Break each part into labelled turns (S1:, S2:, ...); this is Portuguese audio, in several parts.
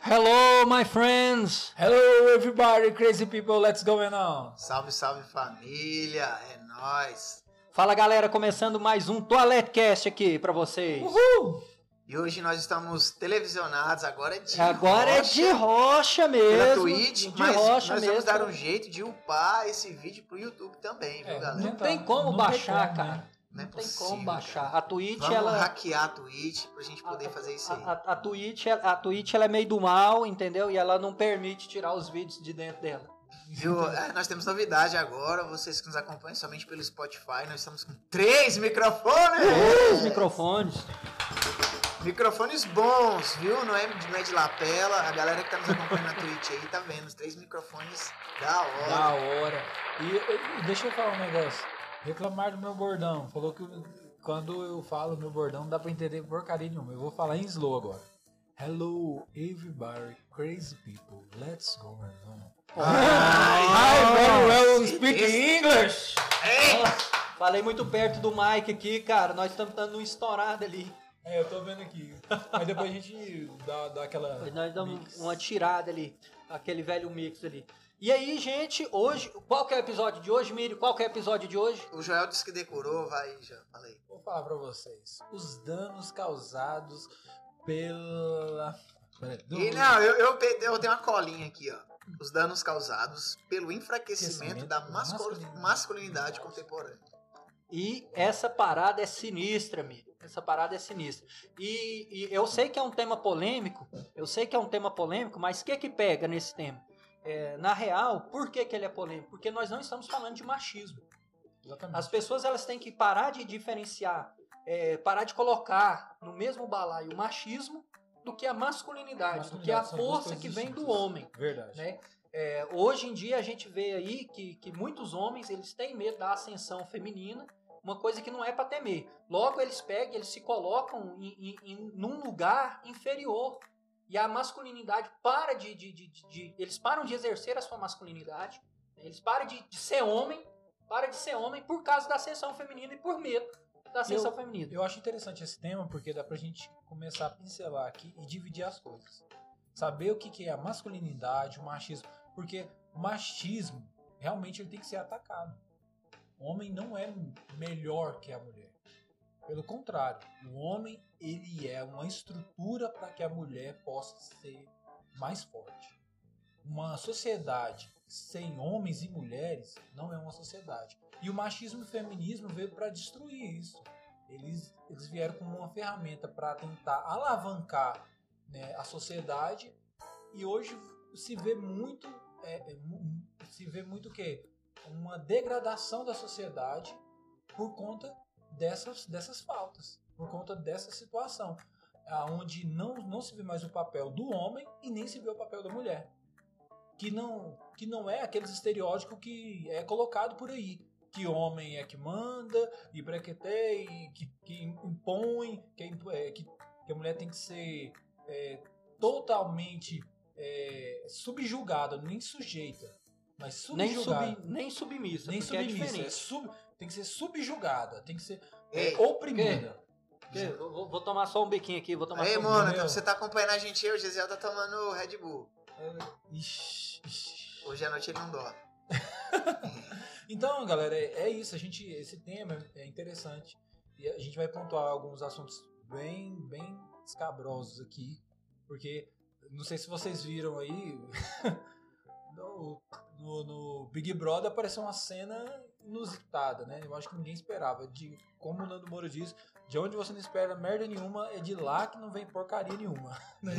S1: Hello, my friends.
S2: Hello, everybody, crazy people, let's going on.
S3: Salve, salve família, é nóis.
S1: Fala galera, começando mais um Toiletcast aqui pra vocês.
S2: Uhul!
S3: E hoje nós estamos televisionados, agora é de
S1: Agora é
S3: rocha,
S1: de rocha mesmo.
S3: pela Twitch,
S1: de
S3: mas
S1: rocha
S3: nós
S1: mesmo.
S3: vamos dar um jeito de upar esse vídeo pro YouTube também, viu,
S2: É,
S3: galera?
S1: Não tem como
S2: Não tem
S1: baixar,
S2: como,
S1: cara.
S2: né?
S3: Não é
S1: Não tem
S3: possível,
S1: como baixar.
S3: cara.
S1: A Twitch,
S3: Vamos
S1: ela.
S3: hackear a Twitch pra gente poder fazer isso
S1: A,
S3: aí.
S1: a, a Twitch, ela- a Twitch ela é meio do mal, entendeu? E ela não permite tirar os vídeos de dentro dela.
S3: Viu? É, nós temos novidade agora, vocês que nos acompanham somente pelo Spotify, nós estamos com três microfones!
S1: Os microfones.
S3: Microfones bons, viu? Não é, de- não é de lapela. A galera que tá nos acompanhando na Twitch aí tá vendo os três microfones da hora.
S2: Da hora. E, e deixa eu falar um negócio. Reclamar do meu bordão. Falou que quando eu falo meu bordão não dá pra entender porcaria nenhuma. Eu vou falar em slow agora. Hello, everybody, crazy people, let's go on.
S3: Ai,
S2: very well
S3: speak
S2: English!
S1: Falei muito perto do mic aqui, cara. Nós estamos dando uma estourada ali.
S2: É, eu tô vendo aqui. Mas depois a gente dá, dá aquela.
S1: Nós damos
S2: mix.
S1: uma tirada ali. Aquele velho mix ali. E aí, gente, hoje. Qual que é o episódio de hoje, Mírio? Qual que é o episódio de hoje?
S3: O Joel disse que decorou, vai, já falei.
S2: Vou falar pra vocês. Os danos causados pela. Do-
S3: E não, eu, eu, eu tenho uma colinha aqui, ó. Os danos causados pelo enfraquecimento
S2: Aquecimento
S3: da
S2: da
S3: mascul-
S2: masculinidade.
S3: masculinidade contemporânea.
S1: E essa parada é sinistra, Mírio. Essa parada é sinistra. E, e eu sei que é um tema polêmico. Eu sei que é um tema polêmico, mas o que que pega nesse tema? É, na real, por que, que ele é polêmico? Porque nós não estamos falando de machismo.
S2: Exatamente.
S1: As pessoas elas têm que parar de diferenciar, é, parar de colocar no mesmo balaio o machismo do que a masculinidade, do que a
S2: Masculinidade
S1: força que vem do homem.
S2: Verdade.
S1: Né? É, hoje em dia a gente vê aí que, que muitos homens eles têm medo da ascensão feminina, uma coisa que não é para temer. Logo eles pegam, eles se colocam em, em- em- num lugar inferior e a masculinidade para de, de- de- de- eles param de exercer a sua masculinidade, né? eles param de, ser homem, para de ser homem por causa da ascensão feminina e por medo da ascensão feminina.
S2: Eu acho interessante esse tema porque dá pra gente começar a pincelar aqui e dividir as coisas. Saber o que que é a masculinidade, o machismo. Porque o machismo realmente ele tem que ser atacado. O homem não é melhor que a mulher. Pelo contrário, o homem ele é uma estrutura para que a mulher possa ser mais forte. Uma sociedade sem homens e mulheres não é uma sociedade. E o machismo e o feminismo veio para destruir isso. Eles, eles vieram como uma ferramenta para tentar alavancar né, a sociedade e hoje se vê muito é, é, se vê muito o quê? Uma degradação da sociedade por conta dessas, dessas faltas, por conta dessa situação, onde não, não se vê mais o papel do homem e nem se vê o papel da mulher. Que não, que não é aqueles estereótipos que é colocado por aí. Que homem é que manda, e brequetei, e que, que impõe, que, imp- é, que, que a mulher tem que ser é, totalmente é, subjugada, nem sujeita, mas
S1: Nem,
S2: subjugada.
S1: sub, nem submissa,
S2: nem
S1: porque
S2: submissa,
S1: é
S2: é sub- tem que ser subjugada, tem que ser
S3: Ei,
S2: é, oprimida.
S1: Vou, vou tomar só um biquinho aqui, vou tomar
S3: Ei,
S1: só um
S3: Mônica,
S2: meu.
S3: você tá acompanhando a gente aí, o Gisele tá tomando Red Bull.
S2: Ixi, ixi.
S3: Hoje à noite ele não dorme.
S2: Então, galera, é, é isso. A gente, esse tema é interessante e a gente vai pontuar alguns assuntos bem, bem escabrosos aqui, porque não sei se vocês viram aí no- no Big Brother apareceu uma cena inusitada, né? Eu acho que ninguém esperava. De como o Nando Moura diz, de onde você não espera merda nenhuma, é de lá que não vem porcaria nenhuma. né?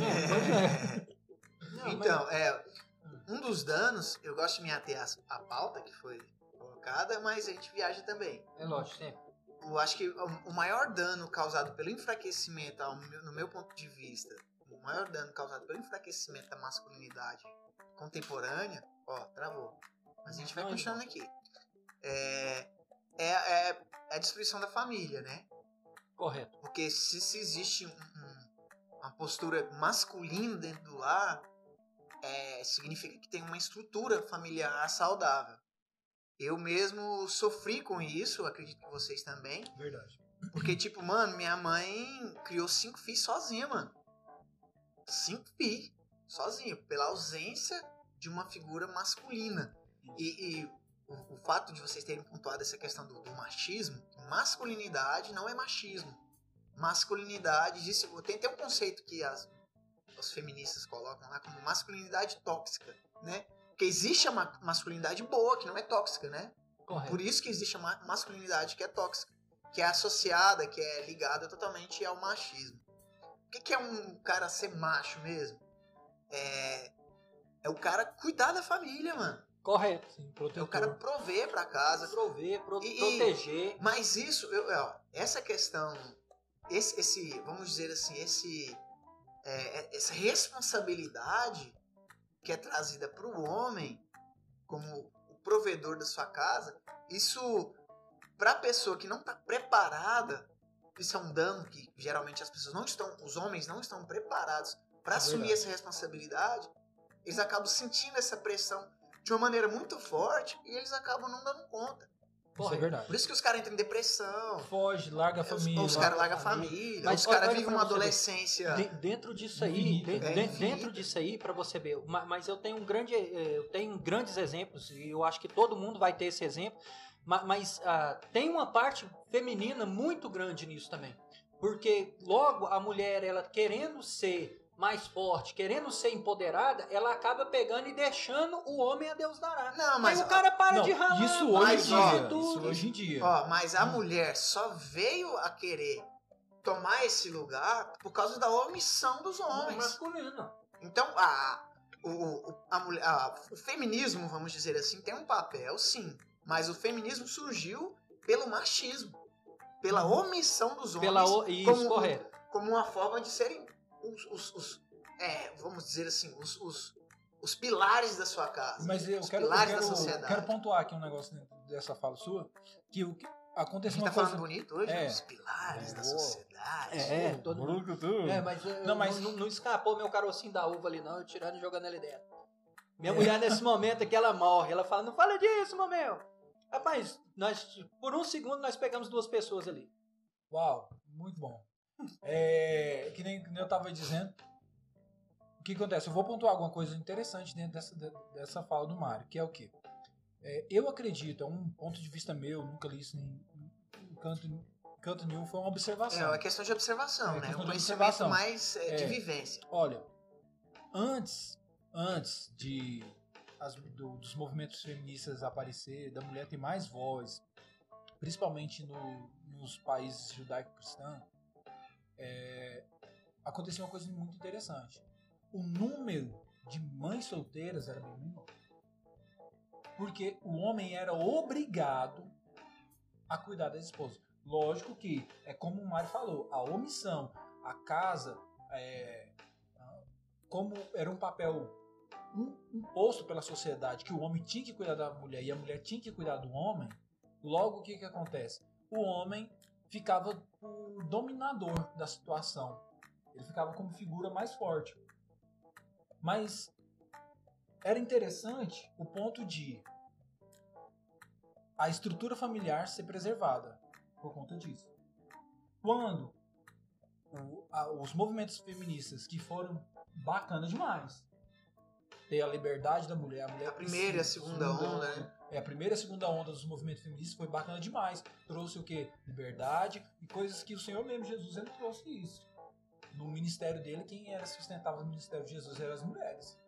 S1: Não, mas-
S3: Então, é, um dos danos, eu gosto de me ater à pauta que foi colocada, mas a gente viaja também.
S1: É lógico, sempre.
S3: Eu acho que o maior dano causado pelo enfraquecimento, no meu ponto de vista, o maior dano causado pelo enfraquecimento da masculinidade contemporânea, ó, travou. Mas a gente vai
S1: Não,
S3: continuando aqui. É, é, é, é a destruição da família, né?
S1: Correto.
S3: Porque se, se existe um- um- uma postura masculina dentro do lar, é, significa que tem uma estrutura familiar saudável. Eu mesmo sofri com isso, acredito que vocês também.
S2: Verdade.
S3: Porque, tipo, mano, minha mãe criou cinco filhos sozinha, mano. Cinco filhos, sozinha, pela ausência de uma figura masculina. E, e o, o fato de vocês terem pontuado essa questão do, do machismo, masculinidade não é machismo. Masculinidade, disse, tem, tem um conceito que as, os feministas colocam lá como masculinidade tóxica, né? Porque existe a ma- masculinidade boa, que não é tóxica, né?
S1: Correto.
S3: Por isso que existe a ma- masculinidade que é tóxica, que é associada, que é ligada totalmente ao machismo. O que, que é um cara ser macho mesmo? É, é o cara cuidar da família, mano.
S1: Correto.
S2: Sim,
S3: É o cara prover pra casa.
S1: Prover, pro-
S3: E-
S1: proteger.
S3: Mas isso, eu, ó, essa questão, esse, esse, vamos dizer assim, esse, é, é- essa responsabilidade que é trazida para o homem como o provedor da sua casa, isso para a pessoa que não está preparada, isso é um dano que geralmente as pessoas não estão, os homens não estão preparados para
S2: É
S3: assumir essa responsabilidade, eles acabam sentindo essa pressão de uma maneira muito forte e eles acabam não dando conta.
S2: Isso é verdade.
S3: Por isso que os caras entram em depressão.
S2: Foge, larga a
S3: Os,
S2: família.
S3: os caras largam a família.
S1: Mas
S3: os caras vivem uma adolescência.
S1: De- dentro disso aí, de-
S3: né?
S1: de- dentro disso aí, para você ver, ma- mas eu tenho um grande, eh, eu tenho grandes exemplos e eu acho que todo mundo vai ter esse exemplo, ma- mas ah, tem uma parte feminina muito grande nisso também, porque logo a mulher ela querendo ser mais forte, querendo ser empoderada, ela acaba pegando e deixando o homem a Deus dará.
S3: Não, mas.
S1: Aí o cara para
S2: Não,
S1: de ralar,
S2: isso hoje em dia. Isso hoje em dia.
S3: Ó, mas a
S2: Hum.
S3: mulher só veio a querer tomar esse lugar por causa da omissão dos homens.
S1: masculino.
S3: Então, a, o, a mulher, a- o feminismo, vamos dizer assim, tem um papel, sim. Mas o feminismo surgiu pelo machismo. Pela omissão dos homens.
S1: Pela o... Isso,
S3: como,
S1: correto.
S3: como uma forma de serem os, os- os- é, vamos dizer assim, os, os, os pilares da sua casa.
S2: Mas eu
S3: os
S2: quero, eu
S3: pilares
S2: quero,
S3: da sociedade.
S2: quero pontuar aqui um negócio dentro dessa fala sua. Que o que aconteceu uma
S3: tá
S2: coisa.
S3: falando bonito hoje,
S2: É.
S3: os pilares da
S2: Boa.
S3: sociedade.
S1: É, todo mundo. É, mas, eu-
S2: Não, mas-
S1: Não, não escapou meu carocinho da uva ali, não, eu tirando e jogando ele dentro. Minha mulher, nesse momento aqui, ela morre. Ela fala, não fala disso, meu. Rapaz, nós, por um segundo, nós pegamos duas pessoas ali.
S2: Uau, muito bom. É, que, nem, eu tava dizendo. O que acontece? Eu vou pontuar alguma coisa interessante dentro dessa, de- dessa fala do Mário, que é o quê? É, eu acredito, é um ponto de vista meu, nunca li isso em, em canto, canto nenhum, foi uma observação.
S3: É uma questão de observação,
S2: É,
S3: né? Um conhecimento
S2: observação.
S3: mais é, de
S2: É.
S3: vivência.
S2: Olha, antes, antes de as- do- dos movimentos feministas aparecer, da mulher ter mais voz, principalmente no- nos países judaico-cristãos, é, aconteceu uma coisa muito interessante. O número de mães solteiras era bem menor. Porque o homem era obrigado a cuidar das esposas. Lógico que, é como o Mário falou, a omissão, a casa, é, como era um papel imposto pela sociedade que o homem tinha que cuidar da mulher e a mulher tinha que cuidar do homem, logo o que, que acontece? O homem ficava o dominador da situação. Ele ficava como figura mais forte. Mas era interessante o ponto de a estrutura familiar ser preservada por conta disso. Quando o- a- os movimentos feministas que foram bacana demais. Ter a liberdade da mulher, a mulher
S3: A primeira e a segunda onda, né?
S2: É, a primeira e a segunda onda dos movimentos feministas foi bacana demais. Trouxe o quê? Liberdade e coisas que o Senhor mesmo, Jesus, ele trouxe isso. No ministério dele, quem era sustentava o ministério de Jesus eram as mulheres.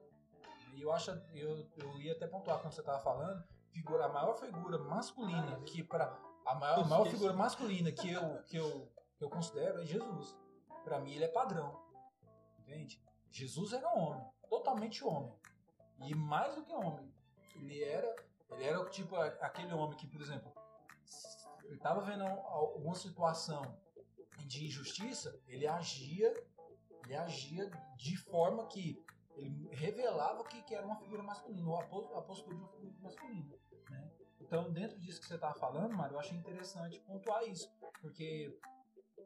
S2: E eu acho, eu, eu ia até pontuar quando você estava falando, figura, a maior figura masculina que para a maior, a maior figura masculina que eu, que eu, que eu considero é Jesus. Para mim ele é padrão. Entende? Jesus era um homem, totalmente homem. E mais do que homem, ele era, ele era tipo aquele homem que, por exemplo, ele estava vendo al- alguma situação de injustiça, ele agia, ele agia de forma que ele revelava que, que era uma figura masculina, ou a postura de uma figura masculina. Né? Então, dentro disso que você estava falando, Mário, eu achei interessante pontuar isso, porque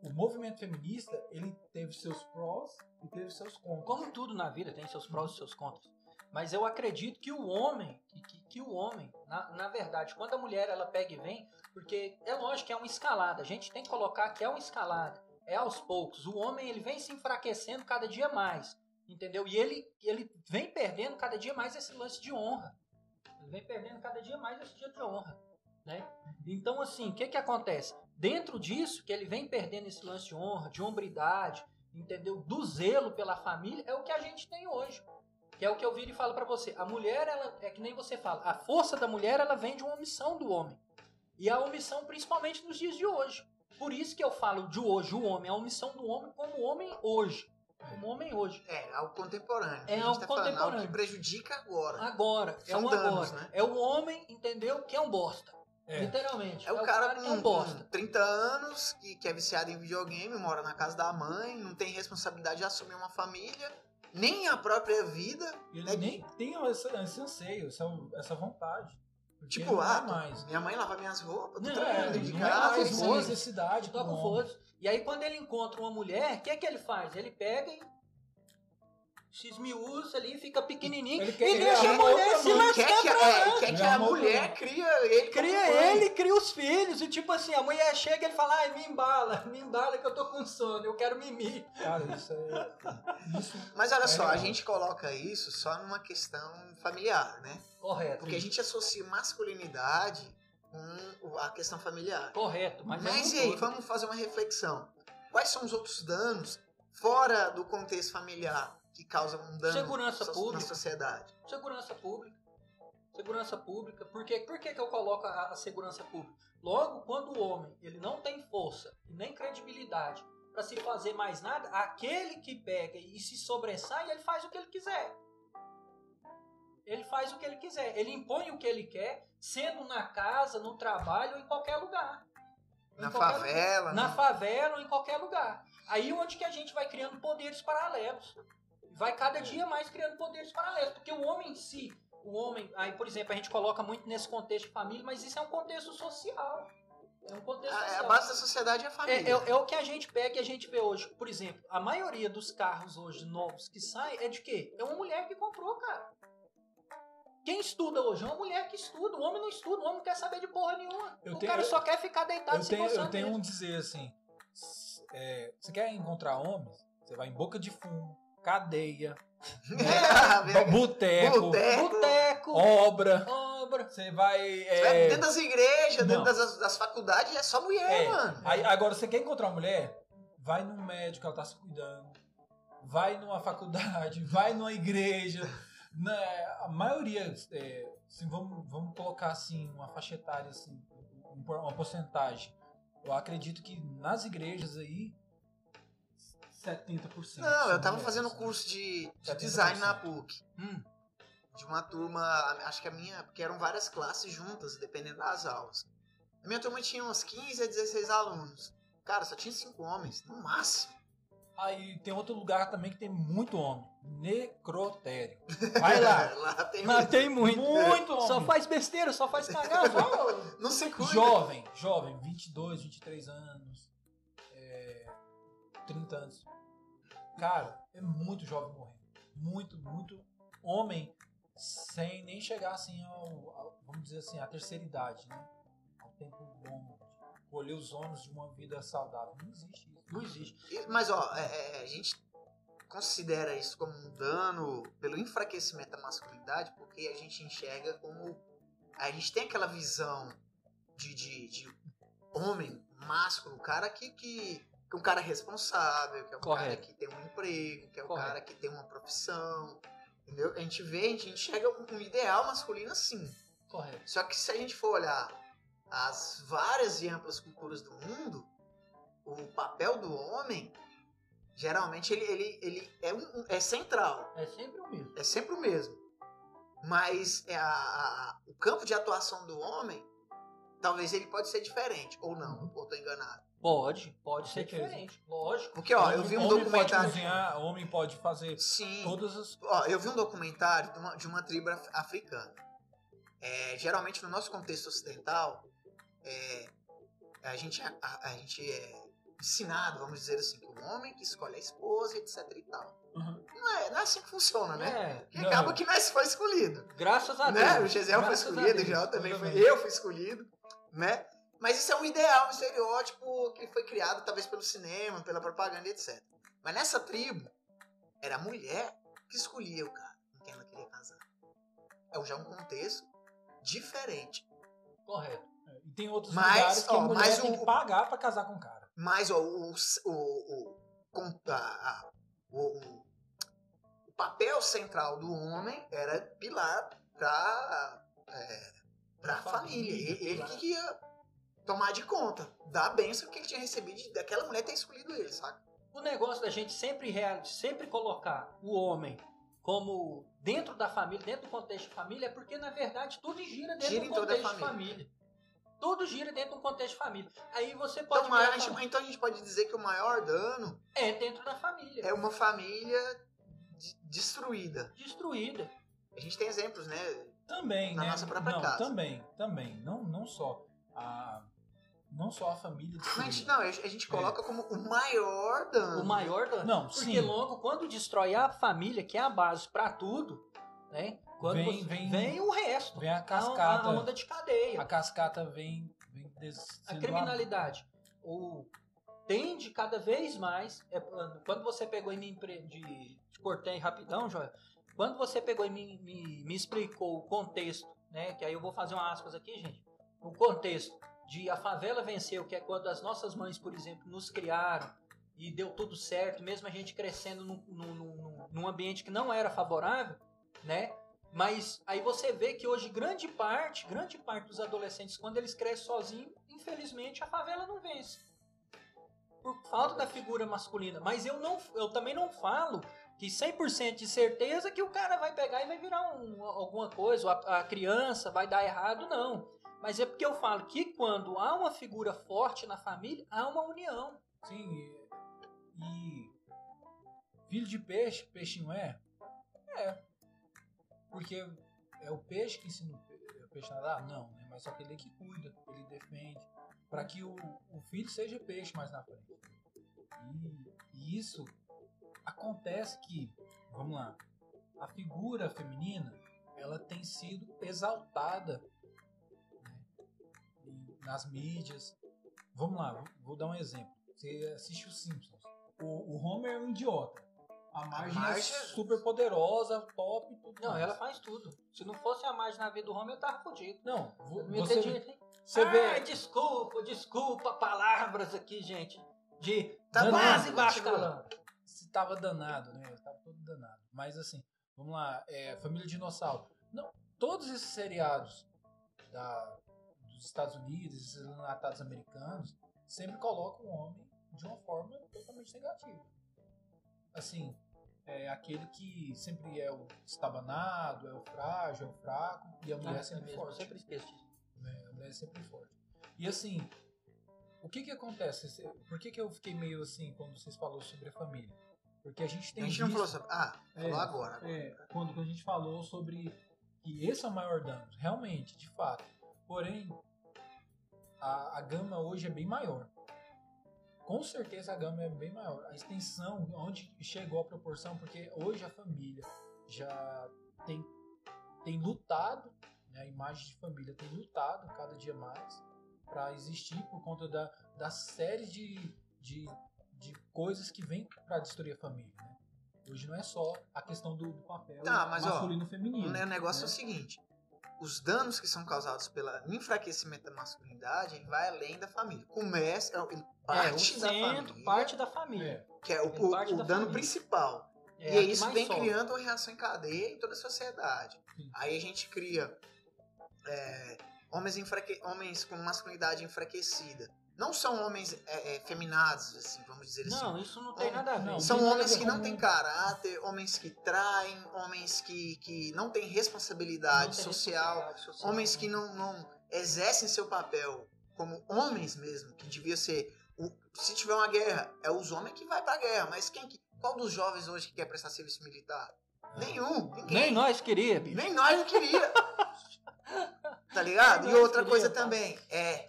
S2: o movimento feminista ele teve seus prós e teve seus contras.
S1: Como tudo na vida tem seus prós e seus contras. Mas eu acredito que o homem, que, que- o homem, na, na verdade, quando a mulher ela pega e vem, porque é lógico que é uma escalada, a gente tem que colocar que é uma escalada, é aos poucos. O homem ele vem se enfraquecendo cada dia mais, entendeu? E ele, ele vem perdendo cada dia mais esse lance de honra. Ele vem perdendo cada dia mais esse dia de honra, né? Então assim, o que que acontece? Dentro disso, que ele vem perdendo esse lance de honra, de hombridade, entendeu? Do zelo pela família, é o que a gente tem hoje. Que é o que eu viro e falo para você. A mulher, ela é que nem você fala. A força da mulher, ela vem de uma omissão do homem. E a omissão, principalmente nos dias de hoje. Por isso que eu falo de hoje, o homem, a omissão do homem como homem hoje. Como homem hoje.
S3: É, algo contemporâneo.
S1: É algo
S3: tá falando, algo
S1: contemporâneo.
S3: que prejudica agora.
S1: Agora. é
S3: São
S1: o
S3: danos,
S1: agora.
S3: né?
S1: É o homem, entendeu? Que é um bosta.
S2: É.
S1: Literalmente.
S3: É o cara,
S1: que
S3: com,
S1: é um bosta.
S3: com 30 anos, que, que é viciado em videogame, mora na casa da mãe, não tem responsabilidade de assumir uma família, nem a própria vida.
S2: Ele
S3: né,
S2: nem tem esse, esse anseio, essa, essa vontade. Porque
S3: Tipo,
S2: é
S3: ah, tô-
S2: mais.
S3: minha mãe lava minhas roupas, tô
S1: Não,
S3: trabalhando
S1: é,
S3: dentro de
S2: não é
S3: casa.
S2: mais necessidade
S1: Toca o foda E aí quando ele encontra uma mulher, o que é que ele faz? Ele pega e se esmiúça ali, fica pequenininho
S2: Ele
S1: e deixa a mulher se
S2: mãe.
S1: lascar
S3: Quer que,
S1: pra
S3: é,
S1: lá.
S3: quer que a mulher cria ele
S1: Cria ele, cria os filhos. E tipo assim, a mulher chega e ele fala, ai, me embala, me embala que eu tô com sono, eu quero mimir.
S2: Cara, isso é. Isso
S3: Mas olha
S2: É
S3: só, a
S2: legal.
S3: gente coloca isso só numa questão familiar, né?
S1: Correto.
S3: Porque a gente associa masculinidade com a questão familiar.
S1: Correto, mas, é
S3: Mas e aí,
S1: todo.
S3: vamos fazer uma reflexão. Quais são os outros danos fora do contexto familiar que causam um dano
S1: Segurança
S3: so-
S1: pública.
S3: na sociedade?
S1: Segurança pública. Segurança pública. Por, quê? Por que, que eu coloco a, a segurança pública? Logo, quando o homem ele não tem força e nem credibilidade para se fazer mais nada, aquele que pega e se sobressai, ele faz o que ele quiser. Ele faz o que ele quiser. Ele impõe o que ele quer, sendo na casa, no trabalho ou em qualquer lugar. Em
S3: Na
S1: qualquer
S3: favela,
S1: na
S3: né?
S1: favela ou em qualquer lugar. Aí onde que a gente vai criando poderes paralelos. Vai cada dia mais criando poderes paralelos. Porque o homem em si, o homem, aí por exemplo, a gente coloca muito nesse contexto de família, mas isso é um contexto social. É um contexto
S3: A, a
S1: social.
S3: base da sociedade é a
S1: É,
S3: família.
S1: é- é o que a gente pega e a gente vê hoje. Por exemplo, a maioria dos carros hoje novos que saem é de quê? É uma mulher que comprou, cara. Quem estuda hoje? É uma mulher que estuda. O homem não estuda, o homem não quer saber de porra nenhuma.
S2: Eu
S1: o
S2: tenho-
S1: cara só quer ficar deitado
S2: eu
S1: se
S2: tenho, eu tenho
S1: mesmo.
S2: um dizer assim: é, você quer encontrar homens? Você vai em boca de fumo, cadeia,
S3: É,
S2: boteco,
S3: Boteco.
S1: Boteco,
S2: obra.
S1: obra.
S2: Você vai.
S3: Vai
S2: é,
S3: dentro das igrejas, dentro das, das faculdades, é só mulher,
S2: É,
S3: mano.
S2: aí- agora, você quer encontrar uma mulher? Vai num médico, ela tá se cuidando. Vai numa faculdade, vai numa igreja. Na, a maioria, é, assim, vamos, vamos colocar assim, uma faixa etária, assim, um uma porcentagem. Eu acredito que nas igrejas aí, 70%.
S3: Não, eu tava fazendo curso de, de
S2: 70%.
S3: design na PUC.
S1: Hum,
S3: De uma turma, acho que a minha, porque eram várias classes juntas, dependendo das aulas. A minha turma tinha uns 15 a 16 alunos. Cara, só tinha cinco homens, no máximo.
S2: Aí tem outro lugar também que tem muito homem. Necrotério. Vai lá.
S3: Lá tem
S1: Mas tem muito.
S2: Muito homem.
S1: Só faz besteira, só faz cagada.
S3: Não se cuida.
S2: Jovem, jovem, 22, 23 anos, 30 anos. Cara, é muito jovem morrendo. Muito, muito homem sem nem chegar assim ao, ao- vamos dizer assim, à terceira idade, né? Ao tempo bom colher os ônus de uma vida saudável. Não existe isso.
S1: Não existe.
S3: Mas, ó, é- é, a gente considera isso como um dano pelo enfraquecimento da masculinidade, porque a gente enxerga como. A gente tem aquela visão de, de, de homem másculo, cara que, que, que é um cara responsável, que é um cara
S1: Correto.
S3: que tem um emprego, que é um
S1: Correto.
S3: cara que tem uma profissão. Entendeu? A gente vê, a gente enxerga um ideal masculino assim.
S1: Correto.
S3: Só que se a gente for olhar as várias e amplas culturas do mundo, o papel do homem, geralmente ele, ele, ele é, um- é central,
S1: É sempre o mesmo.
S3: é sempre o mesmo. Mas é a- a- o campo de atuação do homem, talvez ele pode ser diferente, ou não, ou tô enganado.
S1: Pode, pode ser
S2: certeza.
S1: diferente. Lógico.
S3: Porque, ó, eu vi um
S2: homem pode
S3: documentário.
S2: cozinhar, homem pode fazer
S3: Sim.
S2: todas as...
S3: Ó, eu vi um documentário de uma, de uma tribo af- africana. É, geralmente no nosso contexto ocidental, é, a, gente, a, a- a gente é ensinado, vamos dizer assim, que o homem que escolhe a esposa, etc e tal.
S2: Uhum.
S3: Não é, não é assim que funciona, né?
S1: É,
S3: acaba que nós foi escolhido.
S1: graças a
S3: né? O
S1: Deus.
S3: Gisel foi
S1: Graças a
S3: escolhido, o Joel também foi. Eu fui escolhido, né? Mas isso é um ideal, um estereótipo que foi criado talvez pelo cinema, pela propaganda, etc. Mas nessa tribo, era a mulher que escolhia o cara com quem ela queria casar. É já um contexto diferente.
S1: Correto.
S2: E tem outros
S3: Mas,
S2: lugares que a
S3: ó,
S2: mulher
S3: mas
S2: tem
S3: o-
S2: que pagar pra casar com o cara.
S3: Mas ó, o, o, o, a- a- o- o- papel central do homem era pilar para é, pra
S2: Pra
S3: família.
S2: família,
S3: Ele
S2: claro.
S3: que ia tomar de conta da bênção que ele tinha recebido de- daquela mulher ter escolhido ele, sabe?
S1: O negócio da gente sempre, real- sempre colocar o homem como dentro da família, dentro do contexto de família, é porque, na verdade, tudo gira dentro
S3: Gira
S1: do contexto de
S3: família.
S1: família. Tudo gira dentro do contexto de família. Aí você pode
S3: Então,
S1: ver
S3: a
S1: a
S3: gente- então a gente pode dizer que o maior dano
S1: é dentro da família.
S3: é uma família de- destruída.
S1: Destruída.
S3: A gente tem exemplos, né?
S2: Também,
S3: Na
S2: né?
S3: nossa própria
S2: não,
S3: casa.
S2: também, também. Não, não só a não só a família
S3: Mas a gente,
S2: destruída.
S3: não, a gente coloca como o maior dano.
S1: O maior dano.
S2: Não,
S1: Porque
S2: sim.
S1: logo, quando destrói a família, que é a base pra tudo, né? Quando
S2: Vem-
S1: você-
S2: vem-
S1: vem o resto.
S2: Vem a
S1: A,
S2: cascata.
S1: a onda de cadeia.
S2: A cascata vem, vem
S1: a criminalidade o, tende cada vez mais. é, quando você pegou e me empre- de, te cortei rapidão, Joel. Quando você pegou e me, me, me explicou o contexto, né? Que aí eu vou fazer uma aspas aqui, gente. O contexto de a favela venceu, que é quando as nossas mães, por exemplo, nos criaram e deu tudo certo, mesmo a gente crescendo num, num, num, num ambiente que não era favorável, né? Mas aí você vê que hoje grande parte, grande parte dos adolescentes, quando eles crescem sozinhos, infelizmente a favela não vence. Por falta da figura masculina. Mas eu não, eu também não falo que 100% de certeza que o cara vai pegar e vai virar um- alguma coisa, a, a criança vai dar errado, não. Mas é porque eu falo que quando há uma figura forte na família, há uma união.
S2: Sim, e, e filho de peixe, não é? É. Porque é o peixe que ensina o o peixe a nadar? Não, né? Mas só que ele é que cuida, ele defende. Para que o, o filho seja peixe mais na frente. E, e isso acontece que, vamos lá, a figura feminina ela tem sido exaltada nas mídias. Vamos lá, vou, vou dar um exemplo. Você assiste os Simpsons. O, o Homer é um idiota. A Marge,
S3: Marge
S2: é
S3: é-
S2: super poderosa, top, tudo
S1: Não,
S2: mais.
S1: ela faz tudo. Se não fosse a margem na vida do homem, eu tava fodido.
S2: Não, vo-
S1: Eu não
S2: você,
S1: dinheiro
S2: você
S1: Ai,
S2: vê.
S1: desculpa, desculpa, palavras aqui, gente. De
S3: Tá
S1: quase calão.
S2: Você tava danado, né? Eu tava todo danado. Mas assim, vamos lá, é, Família Dinossauro. Não, todos esses seriados da- dos Estados Unidos, esses enlatados americanos, sempre colocam o homem de uma forma totalmente negativa. Assim, é aquele que sempre é o estabanado, é o frágil, é o fraco, e a mulher é
S1: Ah,
S2: sempre
S1: mesmo, eu
S2: forte
S1: sempre esqueço disso.
S2: né? A mulher é sempre forte. E assim, o que que acontece? Por que que eu fiquei meio assim quando vocês falaram sobre a família? Porque a gente tem
S3: A gente não
S2: visto-
S3: falou sobre. Ah, falou
S2: É,
S3: agora. agora.
S2: é, quando a gente falou sobre que esse é o maior dano, realmente, de fato. Porém, a, a gama hoje é bem maior. Com certeza a gama é bem maior. A extensão, onde chegou a proporção, porque hoje a família já tem, tem lutado, né, a imagem de família tem lutado cada dia mais para existir por conta da, da série de, de, de coisas que vêm para destruir a família. Né? Hoje não é só a questão do, do papel
S3: Tá, mas, ó,
S2: masculino e feminino.
S3: O negócio é o
S2: né?
S3: seguinte: os danos que são causados pelo enfraquecimento da masculinidade ele vai além da família. Começa, ele
S1: É,
S3: parte da
S1: centro,
S3: família,
S1: parte da família.
S2: É,
S3: que é o, o- o
S1: da
S3: dano
S1: família.
S3: principal.
S1: É,
S3: e isso vem
S1: sofre.
S3: criando uma reação em cadeia em toda a sociedade.
S2: Sim.
S3: Aí a gente cria é, homens, enfraque- homens com masculinidade enfraquecida. Não são homens é, é, feminados, assim, vamos dizer assim.
S1: Não, isso não tem nada a ver.
S2: não,
S3: São homens que não têm caráter, homens que traem, homens que, que não têm
S1: Não
S3: responsabilidade
S1: tem
S3: social,
S1: responsabilidade social,
S3: homens
S1: né?
S3: que não, não exercem seu papel como homens mesmo, que devia ser. o- se tiver uma guerra, é os homens que vai pra guerra, mas quem que- qual dos jovens hoje que quer prestar serviço militar? Nenhum, ninguém.
S1: Nem nós queria, bicho.
S3: Nem nós não queria. tá ligado?
S1: Nem
S3: E outra
S1: queria,
S3: coisa
S1: pai.
S3: também é.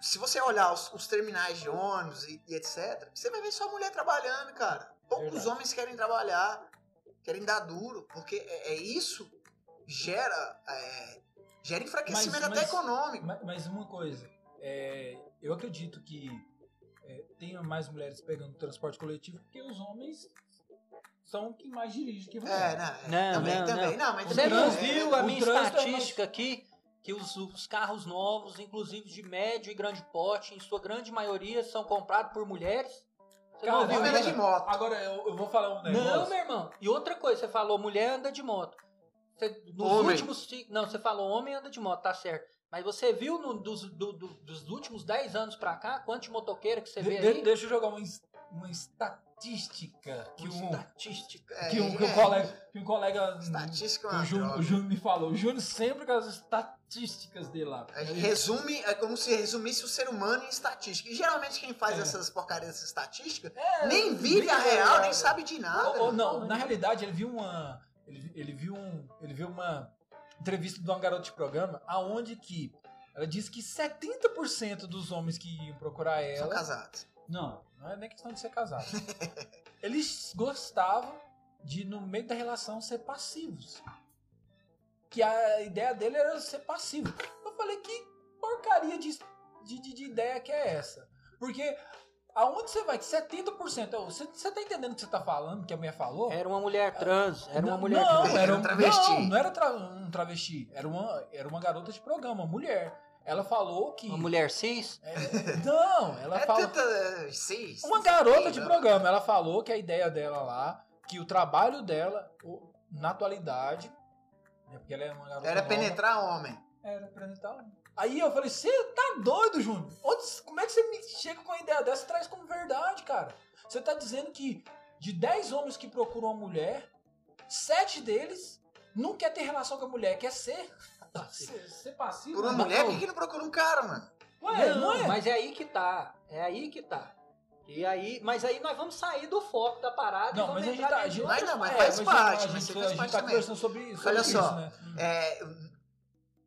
S3: Se você olhar os, os terminais de ônibus e, e etc., você vai ver só mulher trabalhando, cara. Poucos
S2: Verdade.
S3: homens querem trabalhar. querem dar duro, porque é, é isso gera é, gera enfraquecimento
S2: Mas-
S3: até
S2: mas-
S3: econômico.
S2: Ma- Mas uma coisa, é, eu acredito que é, tenha mais mulheres pegando transporte coletivo porque os homens são que mais dirigem que
S3: É,
S2: mulher.
S3: não, é,
S1: Não,
S3: também,
S1: não,
S3: também. Não, mas
S1: Você
S3: também
S1: não
S3: é-
S1: viu a
S2: o
S1: minha
S2: é
S1: estatística aqui? Que os, os carros novos, inclusive de médio e grande porte, em sua grande maioria, são comprados por mulheres? Você
S2: Cara,
S1: não ouviu
S3: Homem anda de moto.
S2: Agora eu, eu vou falar um negócio.
S1: Não, meu irmão. E outra coisa, você falou mulher anda de moto. Você, nos
S3: Homem.
S1: últimos. Não, você falou homem anda de moto, tá certo. Mas você viu no- dos, do- do- dos últimos 10 anos pra cá, quantos motoqueiros que você
S2: De-
S1: vê
S2: de-
S1: aí?
S2: deixa eu jogar uma, es- uma estatística que um,
S1: estatística.
S3: É,
S2: que um, que um
S3: é.
S2: colega, que um colega
S3: Estatística é
S2: o Júnior,
S3: droga.
S2: o Júnior me falou. O Júnior sempre com as estatísticas dele lá.
S3: A gente resume, é como se resumisse o ser humano em estatística. E geralmente quem faz
S2: É.
S3: essas porcarias dessas estatísticas
S2: É,
S3: nem vive a
S2: vive
S3: real,
S2: a-
S3: nem sabe de nada.
S2: Ou- ou não, na realidade ele viu uma. Ele, ele viu um. Ele viu uma entrevista de uma garota de programa aonde que ela disse que 70% dos homens que iam procurar
S3: São
S2: ela.
S3: casados.
S2: Não, não é nem questão de ser casado. Eles gostavam de, no meio da relação, ser passivos. Que a ideia dele era ser passivo. Eu falei, que porcaria de, de, de- de ideia que é essa? Porque aonde você vai? Que 70%. Ô, Você, você tá entendendo o que você tá falando, que a mulher falou?
S1: Era uma mulher trans. Era uma
S2: não,
S1: mulher
S2: não,
S1: trans.
S2: era
S3: Era
S2: um
S3: travesti.
S2: Não, não era tra- um travesti. Era uma, era uma garota de programa, uma mulher. Ela falou que.
S1: Uma mulher cis?
S2: É, não, ela
S3: É
S2: falou.
S3: tanta. Seis.
S2: Uma garota de
S3: não.
S2: programa, ela falou que a ideia dela lá, que o trabalho dela, na atualidade, né, porque ela é uma garota
S3: Era
S2: nova,
S3: penetrar homem.
S2: Era penetrar. homem. Aí eu falei, você tá doido, Júnior? Onde- como é que você me chega com uma ideia dessa e traz como verdade, cara? Você tá dizendo que de 10 homens que procuram uma mulher, 7 deles não quer ter relação com a mulher, quer ser, ser, ser passivo.
S3: Por uma mulher, por que que não procura um cara, mano?
S2: Ué,
S1: não,
S2: não é?
S1: mas é aí que tá. É aí que tá. E aí, mas aí nós vamos sair do foco da parada. e
S2: Não,
S1: vamos
S2: mas a gente tá. A gente,
S3: Mas não, mas
S2: é,
S3: faz
S2: a
S3: parte, mas
S2: a
S3: faz
S2: gente
S3: parte
S2: tá
S3: também.
S2: conversando sobre, sobre
S3: Olha
S2: isso,
S3: só,
S2: né?
S3: É,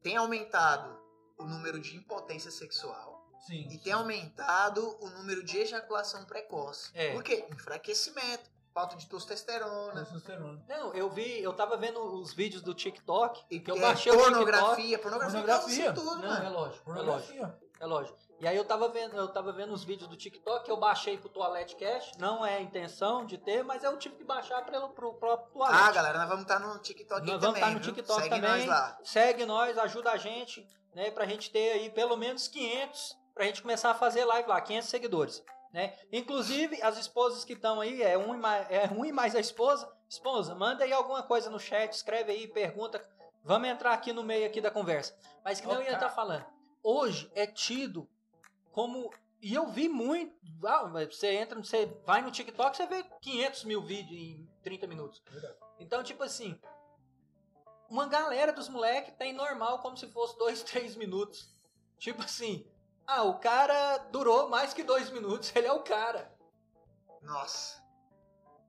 S3: tem aumentado o número de impotência sexual
S2: Sim.
S3: e tem aumentado o número de ejaculação precoce.
S1: É.
S3: Por quê? Enfraquecimento, falta de testosterona.
S2: Testosterona.
S1: Não, eu vi, eu tava vendo os vídeos do TikTok,
S3: E
S1: que eu
S3: é,
S1: baixei o TikTok.
S3: pornografia, pornografia,
S2: Pornografia.
S3: tudo,
S1: Não,
S3: mano.
S1: é lógico, é lógico,
S2: Pornografia.
S1: é lógico. E aí eu tava vendo, eu tava vendo os vídeos do TikTok que eu baixei pro Toalete Cash. Não é a intenção de ter, mas eu tive que baixar pelo, pro próprio Toalete.
S3: Ah, galera, nós vamos estar no TikTok
S1: Nós vamos
S3: também.
S1: estar no
S3: viu?
S1: TikTok
S3: Segue
S1: também.
S3: nós lá.
S1: Segue nós, ajuda a gente, né? Pra gente ter aí pelo menos 500, pra gente começar a fazer live lá, 500 seguidores. Né? Inclusive, as esposas que estão aí, é um, e mais, é mais a esposa. Esposa, manda aí alguma coisa no chat, escreve aí, pergunta. Vamos entrar aqui no meio aqui da conversa. Mas que não eu ia estar falando. Hoje é tido como... E eu vi muito... Ah, você entra, você vai no TikTok, você vê 500 mil vídeos em 30 minutos. Então, tipo assim, uma galera dos moleques tem normal como se fosse dois, três minutos. Tipo assim, ah, o cara durou mais que dois minutos, ele é o cara.
S3: Nossa.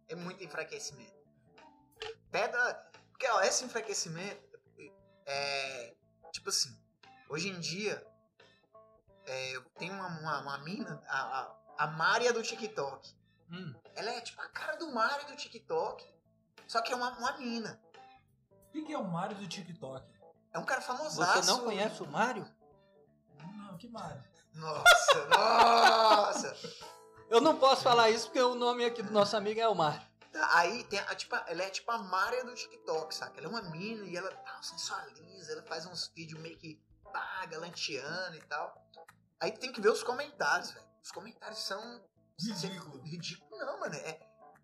S3: É muito enfraquecimento. Pedra. Porque, ó, esse enfraquecimento é. Tipo assim, hoje em dia. É, eu tenho uma, uma, uma mina, a, a, a Mária do TikTok.
S1: Hum,
S3: Ela é tipo a cara do Mário do TikTok. Só que é uma, uma mina.
S2: Quem que é o Mário do TikTok?
S3: É um cara
S1: você
S3: famosaço.
S1: não conhece o Mário?
S2: Não, que Mário?
S3: Nossa, nossa.
S1: Eu não posso falar isso porque o nome aqui do nosso amigo é o Mário.
S3: Tá, Aí tem a, tipo, ela é tipo a Mária do TikTok, saca? Ela é uma mina e ela tá, sensualiza, ela faz uns vídeos meio que pá, galanteando e tal. Aí tem que ver os comentários, velho. Os comentários são.
S2: Ridículo.
S3: Ridículo, não, mano. É,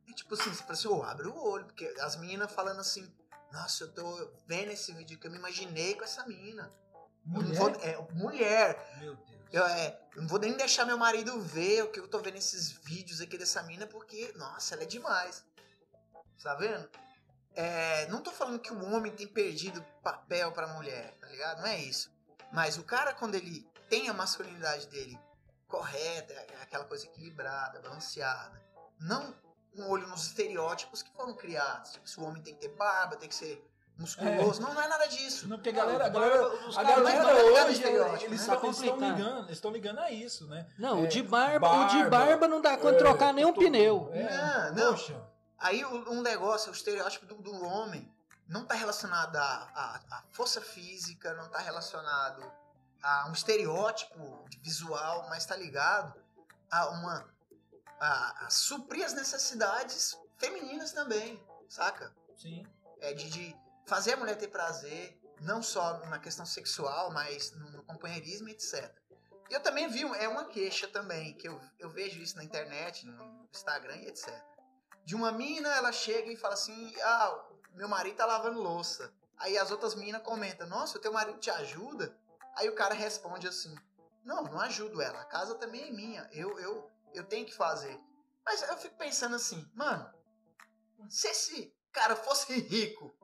S3: é tipo assim, você assim, ô, abre o olho, porque as meninas falando assim, nossa, eu tô vendo esse vídeo que eu me imaginei com essa mina.
S2: Mulher?
S3: vou- é, mulher.
S2: Meu Deus.
S3: Eu, é, eu não vou nem deixar meu marido ver o que eu tô vendo esses vídeos aqui dessa mina, porque, nossa, ela é demais. Tá vendo? É, não tô falando que o homem tem perdido papel pra mulher, tá ligado? Não é isso. Mas o cara, quando ele tem a masculinidade dele correta, aquela coisa equilibrada, balanceada, não com olho nos estereótipos que foram criados. Tipo, se o homem tem que ter barba, tem que ser musculoso. Não, não é nada disso.
S2: Não, porque a galera, a
S1: Não,
S2: galera,
S1: os
S2: a galera
S3: é
S2: hoje,
S3: estereótipo,
S2: eles
S3: né?
S2: estão eles estão
S1: Complicado.
S2: ligando, eles estão ligando a isso, né?
S1: Não,
S2: É,
S1: o de barba, o de
S2: barba,
S1: barba não dá quando
S2: É,
S1: trocar nem um
S2: tudo.
S1: pneu.
S2: É,
S3: Não, não.
S2: Poxa.
S3: Aí o- um negócio, o estereótipo do, do homem não tá relacionado à, à- à força física, não tá relacionado a um estereótipo visual, mas tá ligado a uma. a, a suprir as necessidades femininas também, saca?
S2: Sim.
S3: É de, de fazer a mulher ter prazer, não só na questão sexual, mas no, companheirismo, etc. Eu também vi, é uma queixa também, que eu, eu vejo isso na internet, no Instagram e etc. De uma mina, ela chega e fala assim, ah, meu marido tá lavando louça. Aí as outras minas comentam, nossa, o teu marido te ajuda? Aí o cara responde assim, não, não ajudo ela, a casa também é minha, eu, eu, eu tenho que fazer. Mas eu fico pensando assim, mano, se esse cara fosse rico,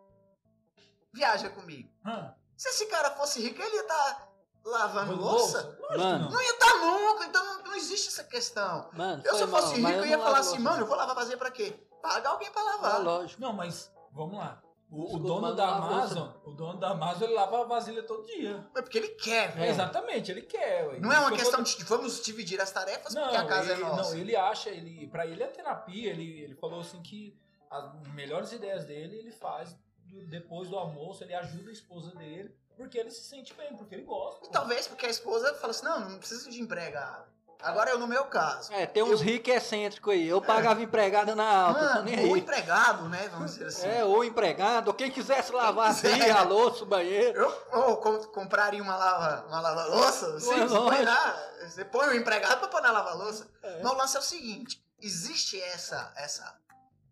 S3: viaja comigo.
S2: Hã?
S3: Se esse cara fosse rico, ele ia estar lavando louça?
S2: Lógico
S1: Mano.
S3: Não ia estar nunca, então não, não existe essa questão.
S1: Mano,
S3: Eu, se eu fosse
S1: mal,
S3: rico, eu ia falar assim,
S1: louça,
S3: mano, eu vou lavar fazer pra quê? Pagar alguém pra
S1: É
S3: lavar.
S1: lógico.
S2: não. Mas vamos lá. O, o dono da Amazon, o dono da Amazon, ele lava a vasilha todo dia.
S3: É porque ele quer,
S2: É,
S3: velho.
S2: exatamente, ele quer. ué.
S3: Não é uma questão
S2: eu-
S3: de vamos dividir as tarefas
S2: Não,
S3: porque a casa
S2: ele,
S3: é nossa.
S2: não, ele acha, ele, pra ele é terapia, ele, ele falou assim que as melhores ideias dele ele faz do- depois do almoço, ele ajuda a esposa dele, porque ele se sente bem, porque ele gosta.
S3: E
S2: pô.
S3: talvez porque a esposa fala assim, não, não preciso de empregado. Agora eu, no meu caso.
S1: É, tem uns ricos excêntricos aí. Eu pagava empregada na alta,
S3: Mano,
S1: nem
S3: ou
S1: aí.
S3: empregado, né? Vamos dizer assim.
S1: É, ou empregado, ou quem quisesse lavar
S3: quiser.
S1: assim, a louça, o banheiro.
S3: Eu ou com- compraria uma lava, uma lava louça, sim,
S1: Ué,
S3: você põe lá, você põe o empregado pra pôr na lava louça.
S1: É.
S3: Mas o lance é o seguinte, existe essa essa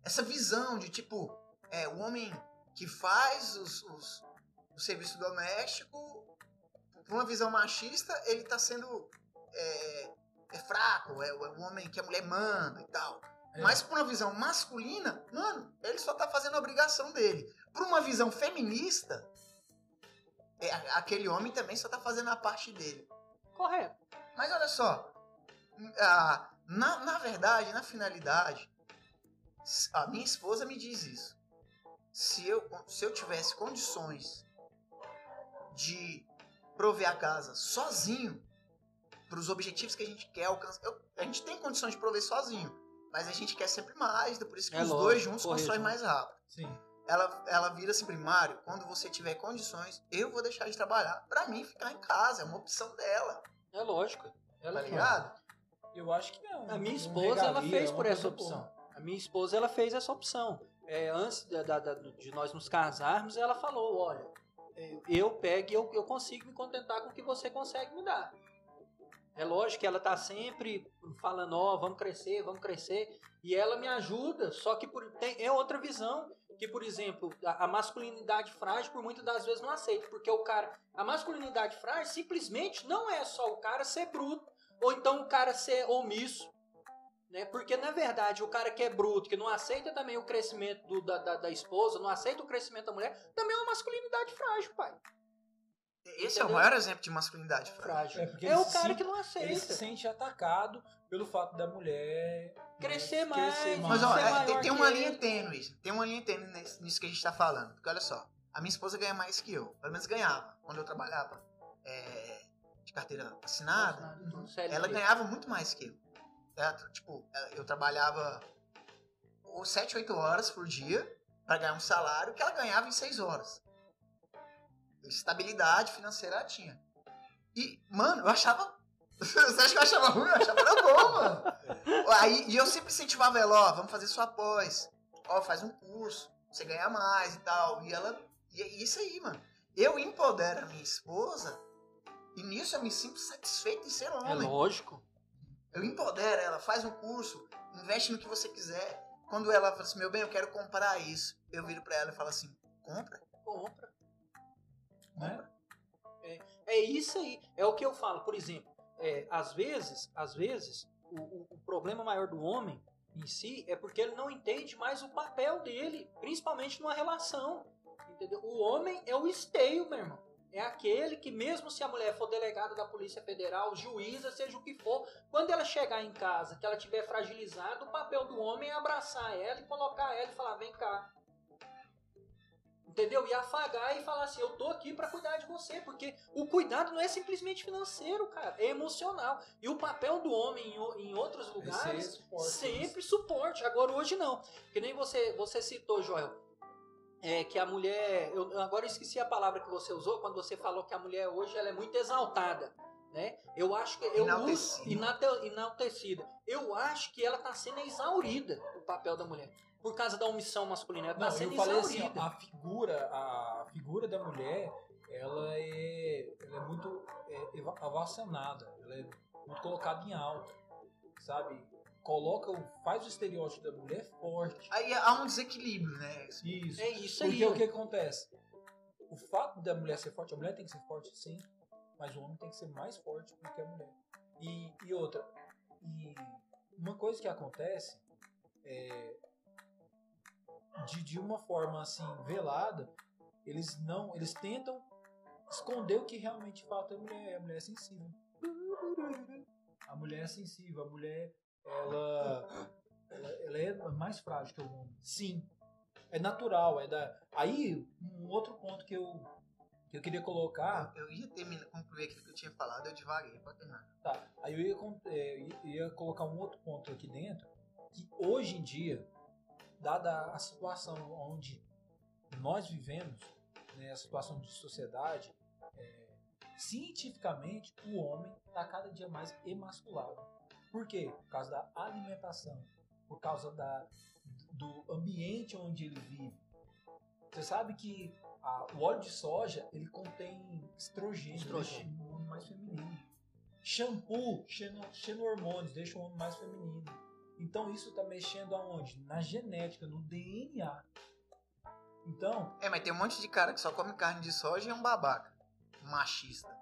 S3: essa visão de tipo, é, o homem que faz os, os, o serviço doméstico, por uma visão machista, ele tá sendo é, é fraco, é, o- é o homem que a mulher manda e tal.
S2: É.
S3: Mas por uma visão masculina, mano, ele só tá fazendo a obrigação dele. Por uma visão feminista, é, aquele homem também só tá fazendo a parte dele.
S1: Correto.
S3: Mas olha só, a- na, na verdade, na finalidade, a minha esposa me diz isso. Se eu, se eu tivesse condições de prover a casa sozinho, para os objetivos que a gente quer alcançar, eu- a gente tem condições de prover sozinho, mas a gente quer sempre mais, por isso que
S1: É
S3: os
S1: lógico,
S3: dois juntos
S1: correto.
S3: constroem mais rápido.
S2: Sim.
S3: Ela, ela vira assim, primário, quando você tiver condições, eu vou deixar de trabalhar para mim ficar em casa, é uma opção dela,
S1: É lógico. Ela
S3: tá ligado?
S2: Eu acho que não.
S1: A minha esposa, ela fez
S2: é
S1: por essa
S2: boa.
S1: opção. A minha esposa, ela fez essa opção. É, antes de nós nos casarmos, ela falou, olha, é, eu pego e eu, eu consigo me contentar com o que você consegue me dar. É lógico que ela tá sempre falando, ó, vamos crescer, vamos crescer. E ela me ajuda, só que por, tem, é outra visão. Que, por exemplo, a, a masculinidade frágil, por muitas das vezes, não aceita. Porque o cara. A masculinidade frágil simplesmente não é só o cara ser bruto, ou então o cara ser omisso. Né? Porque, na verdade, o cara que é bruto, que não aceita também o crescimento do- da, da, da esposa, não aceita o crescimento da mulher, também é uma masculinidade frágil, pai.
S3: Esse é o
S1: Entendeu?
S3: maior exemplo de masculinidade frágil.
S1: Frágil.
S2: É,
S1: É o cara que não
S2: Ele se
S1: aceita.
S2: sente atacado pelo fato da mulher
S1: Crescer mais,
S3: Mas ó,
S1: Ser
S3: é,
S1: maior
S3: tem, tem uma
S1: ele.
S3: linha tênue. Tem uma linha tênue nisso que a gente tá falando. Porque olha só, a minha esposa ganha mais que eu. Pelo menos ganhava. Quando eu trabalhava é, de carteira assinada,
S1: CLT.
S3: ela ganhava muito mais que eu. Tipo, ela- eu trabalhava ou 7, 8 horas por dia pra ganhar um salário que ela ganhava em 6 horas. Estabilidade financeira ela tinha. E, mano, eu achava. Você acha que eu achava ruim? Eu achava era bom, mano. Aí, e eu sempre incentivava ela, ó, vamos fazer sua pós. Ó, faz um curso, você ganha mais e tal. E ela. E é isso aí, mano. Eu empodero a minha esposa e nisso eu me sinto satisfeito em ser
S1: É
S3: homem.
S1: lógico.
S3: Eu empodero ela, faz um curso, investe no que você quiser. Quando ela fala assim, meu bem, eu quero comprar isso, eu viro pra ela e falo assim, compra.
S1: Compra.
S2: né?
S1: É isso aí. É o que eu falo, por exemplo. É, às vezes, às vezes, o, o- o problema maior do homem em si é porque ele não entende mais o papel dele, principalmente numa relação. Entendeu? O homem é o esteio, meu irmão. É aquele que, mesmo se a mulher for delegada da Polícia Federal, juíza, seja o que for, quando ela chegar em casa, que ela tiver fragilizada, o papel do homem é abraçar ela e colocar ela e falar: vem cá. Entendeu? E afagar e falar assim, eu tô aqui pra cuidar de você, porque o cuidado não é simplesmente financeiro, cara, é emocional. E o papel do homem em, em outros lugares
S2: suporte,
S1: sempre suporte. Agora hoje não. Que nem você, você citou, Joel. É que a mulher, eu eu agora esqueci a palavra que você usou quando você falou que a mulher hoje ela é muito exaltada, né? Eu acho que eu uso
S3: Enaltecida.
S1: Eu acho que ela tá sendo exaurida o papel da mulher por causa da omissão masculina. Ela tá
S2: Não,
S1: sendo
S2: eu falei assim,
S1: exaurida.
S2: ó, a figura, a figura da mulher, ela é, ela é muito é, ela é muito colocada em alta, sabe? Coloca, o- faz o estereótipo da mulher forte.
S3: Aí há um desequilíbrio, né?
S2: Isso.
S1: É isso aí.
S2: Porque o que acontece? O fato da mulher ser forte, a mulher tem que ser forte sim, mas o homem tem que ser mais forte do que a mulher. E, e outra, e uma coisa que acontece é de, de uma forma assim velada, eles não, eles tentam esconder o que realmente é a mulher, a mulher é sensível. A mulher é sensível, a mulher ela ela, ela é mais frágil que o homem. Sim. É natural, é da. Aí, um outro ponto que eu, que eu queria colocar.
S3: Eu ia terminar, concluir aquilo que eu tinha falado, eu devaguei, pode terminar.
S2: Tá, aí eu ia, con- é, ia colocar um outro ponto aqui dentro. Que hoje em dia, dada a situação onde nós vivemos, né, a situação de sociedade, é, cientificamente o homem está cada dia mais emasculado. Por quê? Por causa da alimentação, por causa da, do ambiente onde ele vive. Você sabe que a- o óleo de soja ele contém estrogênio,
S1: Estrogênio.
S2: deixa o homem mais feminino. Shampoo, xeno, xeno-hormônios, deixa o homem mais feminino. Então isso está mexendo aonde? Na genética, no DNA. Então,
S3: É, mas tem um monte de cara que só come carne de soja e é um babaca. Machista.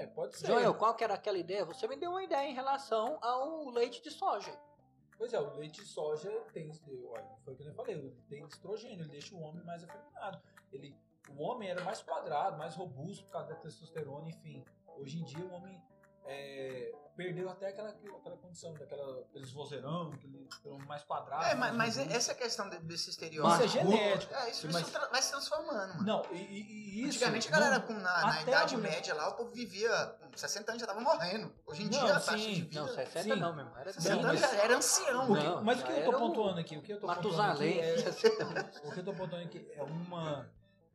S2: É, pode ser.
S1: Joel, qual que era aquela ideia? Você me deu uma ideia em relação ao leite de soja.
S2: Pois é, o leite de soja tem, olha, foi o que eu falei, ele tem estrogênio, ele deixa o homem mais afeminado. Ele, o homem era mais quadrado, mais robusto por causa da testosterona, enfim. Hoje em dia o homem é, perdeu até aquela, aquela condição, daquela, aqueles vozeirão, aquele mais quadrado.
S3: É, mas,
S2: mais
S3: mas essa questão de- desse
S2: Isso
S3: estereótipo.
S2: é genético.
S3: É, isso,
S2: Mas-
S3: isso vai se transformando, mano.
S2: Não, e, e- e isso.
S3: Antigamente a galera
S2: não-
S3: com, na, na Idade
S2: a mulher-
S3: Média lá, o povo vivia com 60 anos já tava morrendo. Hoje em
S2: Não,
S3: dia a taxa
S2: sim.
S3: de vida.
S1: Não, 60
S2: Sim.
S1: não, meu irmão. Era
S3: 60
S2: Sim,
S3: anos já era ancião.
S1: Não,
S2: mas o que eu tô pontuando aqui? O que eu tô pontuando aqui
S1: Matusalém.
S2: é, o que eu tô pontuando aqui é uma.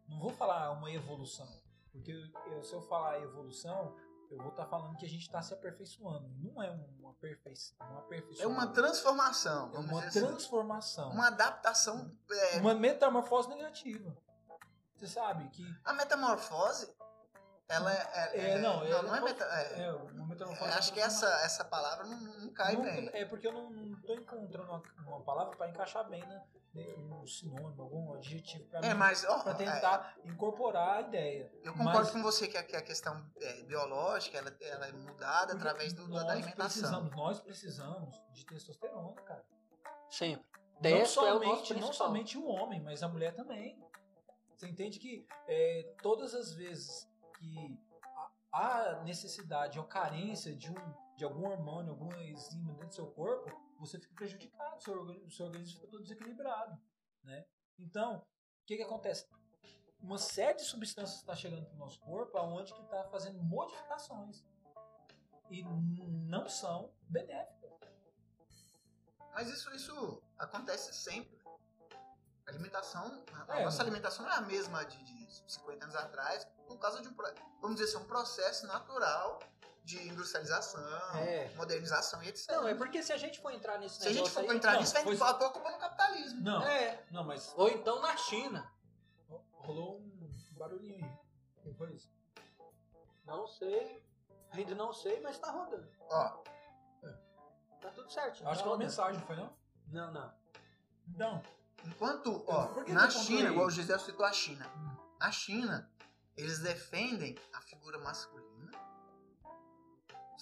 S2: Não vou falar uma evolução. Porque eu- se eu falar evolução, eu vou estar falando que a gente está se aperfeiçoando. Não é uma perfeição. Uma
S3: É uma transformação.
S2: É uma
S3: assim.
S2: transformação.
S3: Uma adaptação. é,
S2: Uma metamorfose negativa. Você sabe que.
S3: A metamorfose, ela é.
S2: É,
S3: é-
S2: não,
S3: não,
S2: é-
S3: não é meta, é,
S2: É, uma metamorfose.
S3: acho que essa, essa palavra não, não cai
S2: Não-
S3: bem.
S2: É porque eu não, tô encontrando uma, uma palavra para encaixar bem né, um sinônimo, algum adjetivo para
S3: É, ó,
S2: para
S3: é,
S2: tentar incorporar a ideia.
S3: eu concordo
S2: mas-
S3: com você que a, que a questão é, biológica ela, ela é mudada através do,
S2: nós
S3: da alimentação.
S2: Precisamos, nós precisamos de testosterona, cara.
S1: Sempre.
S2: Não
S1: Testo é o
S2: somente, não somente o homem, mas a mulher também. Você entende que é, todas as vezes que há há necessidade ou carência de, um, de algum hormônio, alguma enzima dentro do seu corpo, você fica prejudicado, seu organismo, seu organismo fica todo desequilibrado. Né? Então, o que, que acontece? Uma série de substâncias está chegando para o nosso corpo, aonde que está fazendo modificações. E não são benéficas.
S3: Mas isso, isso acontece sempre. A alimentação, a
S2: É,
S3: nossa
S2: mano.
S3: alimentação não é a mesma de, de 50 anos atrás, por causa de um, vamos dizer assim, um processo natural de industrialização,
S1: É.
S3: modernização e etc.
S1: Não, é porque se a gente for entrar nesse
S3: Se a gente for
S1: aí-
S3: entrar
S2: não,
S3: nisso, vai
S2: foi-
S3: falar a culpa no capitalismo.
S2: Não,
S1: É.
S2: não, mas
S1: Ou então na China.
S2: rolou um barulhinho aí. O que foi isso?
S1: Não sei. Ainda não sei, mas tá rodando.
S3: Ó,
S1: Tá tudo certo.
S2: Acho que é uma mensagem, não foi não?
S1: Não, não.
S2: Não.
S3: enquanto, ó, na China, igual o Gisele citou a China,
S2: Hum.
S3: a China, eles defendem a figura masculina.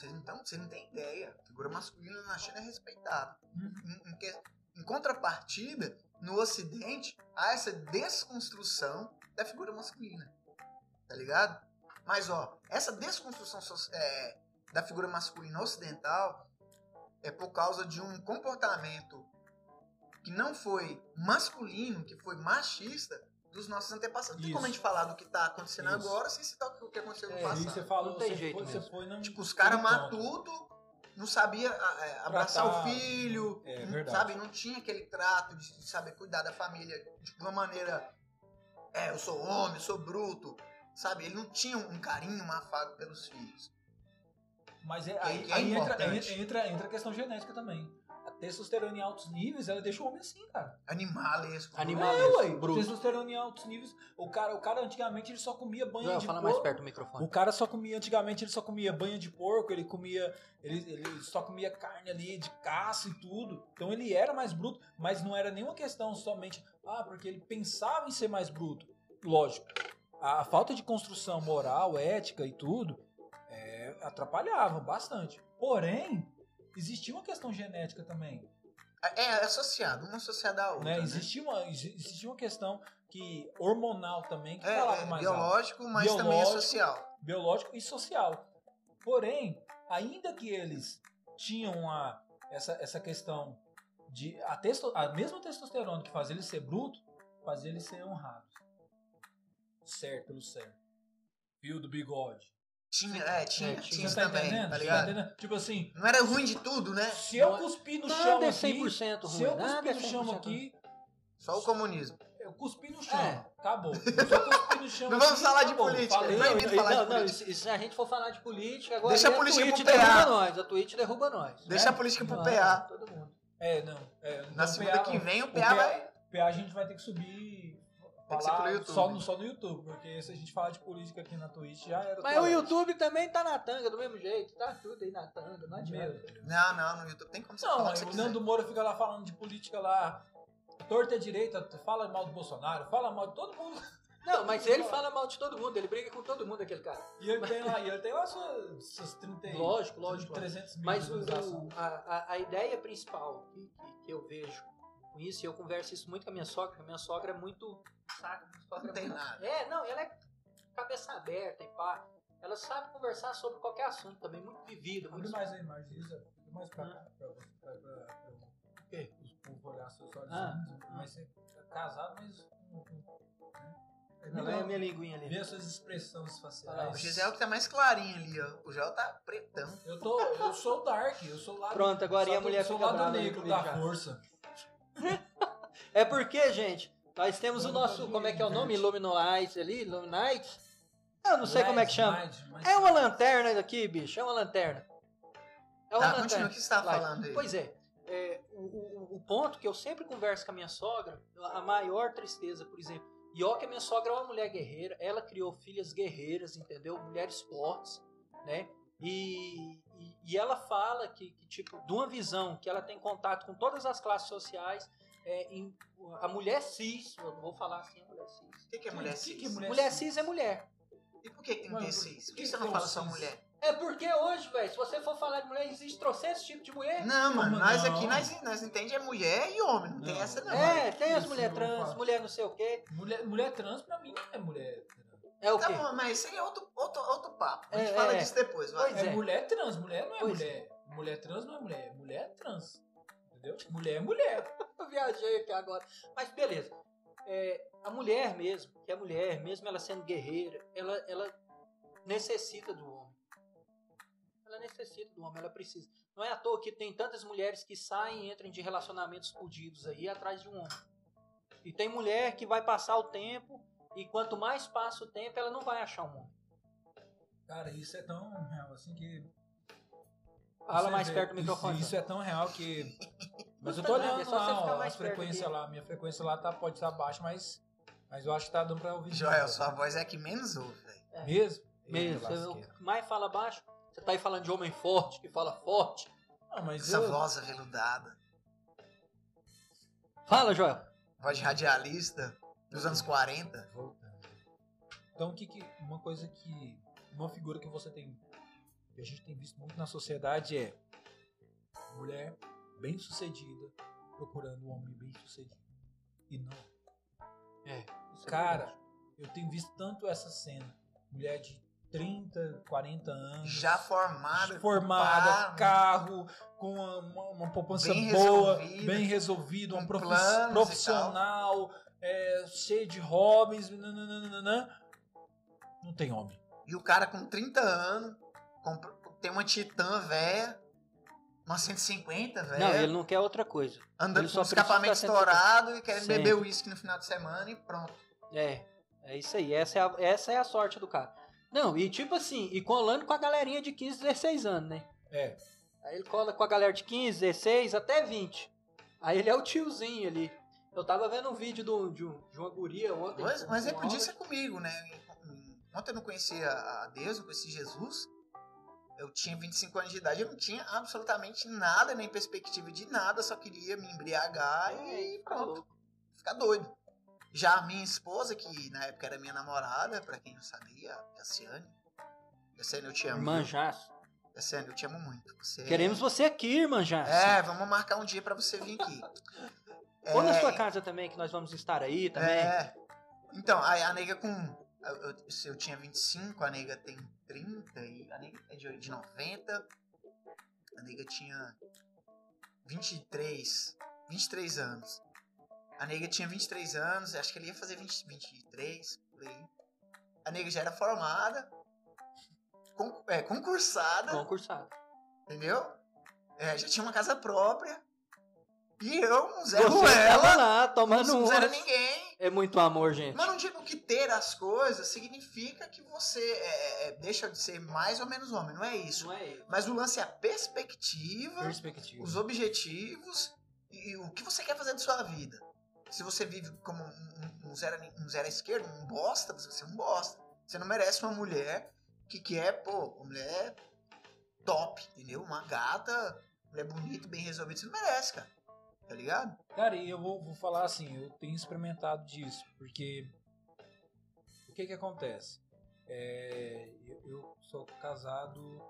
S3: Vocês não, tão, vocês não têm ideia. A figura masculina na China é respeitada.
S2: Uhum.
S3: Em, em em contrapartida, no Ocidente, há essa desconstrução da figura masculina. Tá ligado? Mas, ó, essa desconstrução é, da figura masculina ocidental é por causa de um comportamento que não foi masculino, que foi machista dos nossos antepassados. Não tem como a gente falar do que tá acontecendo
S2: Isso.
S3: agora sem citar o que aconteceu no
S1: É,
S2: E
S3: passado.
S2: você falou,
S1: Não tem
S2: você
S1: jeito
S2: foi, você
S1: mesmo.
S2: foi num-
S3: Tipo, os caras
S2: ponto.
S3: tudo, não sabia ah, é, abraçar
S2: Tratar.
S3: o filho,
S2: É,
S3: não-
S2: verdade.
S3: sabe? Não tinha aquele trato de, de saber cuidar da família de uma maneira. É, eu sou homem, eu sou bruto, sabe? Ele não tinha um carinho, um afago pelos filhos.
S2: Mas é, aí,
S3: é
S2: aí entra, entra, entra a questão genética também. Testosterona em altos níveis, ela deixa o homem assim, cara.
S3: Animalesco.
S1: Animal-
S2: É, ué.
S1: bruto.
S2: Testosterona em altos níveis. O cara, o cara antigamente ele só comia banha
S1: Joel,
S2: de
S1: fala
S2: porco.
S1: mais perto do microfone.
S2: O cara só comia, antigamente ele só comia banha de porco, ele comia, ele, ele só comia carne ali de caça e tudo. Então ele era mais bruto, mas não era nenhuma questão somente, ah, porque ele pensava em ser mais bruto. Lógico, a, a falta de construção moral, ética e tudo, é, atrapalhava bastante. Porém, existia uma questão genética também.
S3: É, é associado, uma associada à outra.
S2: Né?
S3: né?
S2: Existia, uma, exi- existia uma questão que hormonal também, que
S3: É,
S2: falava
S3: é
S2: mais alto
S3: biológico, mas também é
S2: Biológico.
S3: social.
S2: biológico e social. Porém, ainda que eles tinham a, essa, essa questão de a, testo, a mesma testosterona que fazia eles ser bruto, fazia eles ser honrados. Certo pelo certo. Fio do bigode.
S3: Tinha, é, tinha,
S1: É,
S3: tinha
S1: tinha.
S2: tá
S3: também,
S2: entendendo?
S3: tá ligado?
S2: entendendo? Tipo assim,
S3: Não era ruim de tudo, né?
S2: se eu
S1: Não é-
S2: cuspir no
S1: Nada
S2: chão
S1: é
S2: aqui,
S1: 100% ruim.
S2: se eu cuspir
S1: é
S2: no chão
S1: 100%
S2: aqui,
S3: Só o comunismo.
S2: eu cuspi no chão.
S1: É.
S2: Acabou. Chão
S3: Não vamos
S2: aqui,
S3: falar de política,
S2: Falei,
S1: Não, não,
S3: falar de
S1: não,
S3: política.
S1: se, se a gente for falar de política, agora
S3: Deixa a
S1: aí
S3: política
S1: Twitch
S3: pro PA.
S1: derruba nós. A Twitch derruba nós.
S3: Deixa a política pro
S1: Ah,
S3: PA.
S1: Todo mundo.
S2: É, não. É,
S3: Na
S2: então,
S3: segunda
S2: PA
S3: que vem o
S2: o
S3: PA
S2: PA
S3: vai.
S2: PA a gente vai ter que subir. Falar. Só no, só no YouTube, porque se a gente falar de política aqui na Twitch já era.
S1: Mas o. YouTube também tá na tanga do mesmo jeito. Tá tudo aí na tanga. Não adianta.
S3: Não, não, no YouTube tem como você
S2: Não,
S3: falar o
S2: aí
S3: que você
S2: o. Nando Moura fica lá falando de política lá. Torta é direita, fala mal do Bolsonaro, fala mal de todo mundo.
S1: Não, mas ele fala mal de todo mundo. Ele briga com todo mundo, aquele cara.
S2: E ele tem lá, e ele tem lá suas, suas 30 e-
S1: Lógico, lógico.
S2: 300 mil
S1: Mas o, a, a, a ideia principal que, que eu vejo com isso, e eu converso isso muito com a minha sogra, porque a minha sogra é muito. Sabe? Minha sogra
S3: Não
S1: é
S3: tem
S1: muito-
S3: nada.
S1: É, não, ela é cabeça aberta e pá. Ela sabe conversar sobre qualquer assunto também, muito vivida, muito.
S2: mais aí, Margisa. Abre mais pra cá, pra você. Pra, pra, pra,
S1: O quê?
S2: os povos olhar seus olhos.
S1: Ah.
S2: Mas você é casado, mas. com- né? É
S1: Não, é a minha linguinha ali.
S2: ver as suas expressões
S3: O
S2: faciais.
S3: Gisel que tá mais clarinho ali, ó. O Joel tá pretão.
S2: Eu, tô, eu sou o Dark, eu sou lá.
S1: Pronto, agora e a mulher
S2: sou
S1: fica
S2: lado
S1: brava
S2: negro
S1: comigo
S2: da força.
S1: É porque, gente, nós temos o nosso. Como é que é o nome? Illuminite ali? Illuminite? Eu não sei como é que chama.
S2: Light, mas-
S1: É uma lanterna aqui, bicho. É uma lanterna. É uma
S3: Tá, continua
S1: lanterna.
S3: o que você tava
S1: Lá.
S3: falando aí.
S1: Pois é. é, o, o- o ponto que eu sempre converso com a minha sogra, a maior tristeza, por exemplo. E ó que a minha sogra é uma mulher guerreira, ela criou filhas guerreiras, entendeu? Mulheres fortes, né? E, e, ela fala que, que, tipo, de uma visão que ela tem contato com todas as classes sociais, é, em- a mulher cis, eu não vou falar assim, a mulher cis.
S3: O que, que é mulher
S2: Que-
S3: cis?
S2: que mulher-
S1: Mulher cis é mulher.
S3: E por que, que tem que
S2: Mano,
S3: ter
S2: por-
S3: cis? Por
S2: que
S3: que você não
S2: é
S3: fala
S2: um
S3: só
S2: cis?
S3: mulher?
S1: É porque hoje, velho, se você for falar de mulher, existe trocentos tipos de mulher.
S3: Não, mano, nós
S2: não?
S3: aqui, nós, nós entendemos é mulher e homem. Não, tem
S2: Não.
S3: essa não.
S1: É, tem as mulheres trans, mulher não sei o quê.
S2: Mulher, mulher trans pra mim não é mulher.
S1: É o
S3: Tá
S1: quê?
S3: bom, mas isso aí é outro, outro, outro papo. A gente
S1: É,
S3: fala
S1: é.
S3: disso depois, vai.
S1: Pois
S2: É,
S1: é.
S2: mulher trans, mulher não é
S1: Pois
S2: mulher. Mulher trans não é mulher, mulher é trans. Entendeu? Mulher é mulher.
S1: Eu viajei aqui agora. Mas beleza. É, a mulher mesmo, que é mulher, mesmo ela sendo guerreira, ela, ela necessita do homem. Ela necessita do homem, ela precisa. Não é à toa que tem tantas mulheres que saem e entram de relacionamentos fudidos aí atrás de um homem. E tem mulher que vai passar o tempo e quanto mais passa o tempo, ela não vai achar um homem.
S2: Cara, isso é tão real assim que.
S1: Fala mais
S2: vê,
S1: perto do
S2: isso-
S1: microfone.
S2: Isso, é tão real que. Mas eu
S1: Custa
S2: tô olhando
S1: é
S2: lá, ó,
S1: mais
S2: a frequência lá. Minha frequência lá tá, pode estar baixa, mas. Mas eu acho que tá dando pra ouvir.
S3: Joel, sua voz é que menos ouve, velho.
S1: É.
S2: Mesmo?
S1: Mesmo, você- o mais fala baixo. Você tá aí falando de homem forte, que fala forte.
S2: Não, mas
S3: Essa
S2: eu.
S3: voz aveludada.
S1: Fala, Joel.
S3: Voz de radialista dos anos 40.
S2: Voltando. Então, o que, que uma coisa que uma figura que você tem que a gente tem visto muito na sociedade é mulher bem sucedida procurando um homem bem sucedido e não.
S1: É, é
S2: Cara,
S1: verdade.
S2: eu tenho visto tanto essa cena, mulher de 30, 40 anos,
S3: Já formada.
S2: formada,
S3: pá,
S2: carro, com uma, uma, poupança
S3: Bem
S2: boa,
S3: resolvida,
S2: bem resolvida, uma
S3: e tal.
S2: profissional, é, cheio de hobbies, nananana. não tem homem.
S3: E o cara com 30 anos, tem uma Titan velha, uma 150 velha,
S1: Não, ele não quer outra coisa.
S3: andando
S1: ele
S3: com escapamento estourado e querendo
S1: Sempre.
S3: beber uísque no final de semana e pronto.
S1: É, é isso aí. Essa é a, essa é a sorte do cara. Não, e tipo assim, e colando com a galerinha de 15, 16 anos, né?
S2: É.
S1: Aí ele cola com a galera de 15, 16, até 20. Aí ele é o tiozinho ali. Eu tava vendo um vídeo do, de, um- de uma guria ontem.
S3: Mas, mas é
S1: com
S3: podia ser comigo, né? Ontem eu não conhecia a Deus, não conhecia Jesus. Eu tinha 25 anos de idade, eu não tinha absolutamente nada, nem perspectiva de nada, só queria me embriagar
S1: É,
S3: e
S1: fica
S3: pronto, ficar doido. Já a minha esposa, que na época era minha namorada, pra quem não sabia, Jaciane. Jaciane, eu te amo.
S1: Jasso.
S3: Jaciane, eu te amo muito. Você...
S1: Queremos você aqui, irmã Jasso.
S3: É, vamos marcar um dia pra você vir aqui.
S1: Ou na
S3: É,
S1: sua casa também, que nós vamos estar aí também.
S3: É. Então, a, a nega com. Eu, eu- se eu tinha 25, a nega tem 30, e a nega é de, de 90. A nega tinha 23. 23 anos. A nega tinha 23 anos, acho que ele ia fazer 20, 23, por aí. A nega já era formada, con- é, concursada,
S1: Concursado.
S3: entendeu? É, já tinha uma casa própria. E eu, um Zé
S1: Você tava lá tomando
S3: não era ninguém.
S1: É muito amor, gente.
S3: Mas não digo que ter as coisas significa que você é, é, deixa de ser mais ou menos homem, não é isso.
S1: Não é ele.
S3: Mas o lance é a perspectiva,
S2: Perspectiva.
S3: os objetivos e, e o que você quer fazer da sua vida. Se você vive como um, um, um zero, um zero à esquerda, um bosta, você é um bosta. Você não merece uma mulher que quer, pô, uma mulher top, entendeu? Uma gata, mulher bonita, bem resolvida. Você não merece, cara. Tá ligado?
S2: Cara, e eu vou, vou falar assim, eu tenho experimentado disso, porque o que que acontece? É, eu, eu sou casado,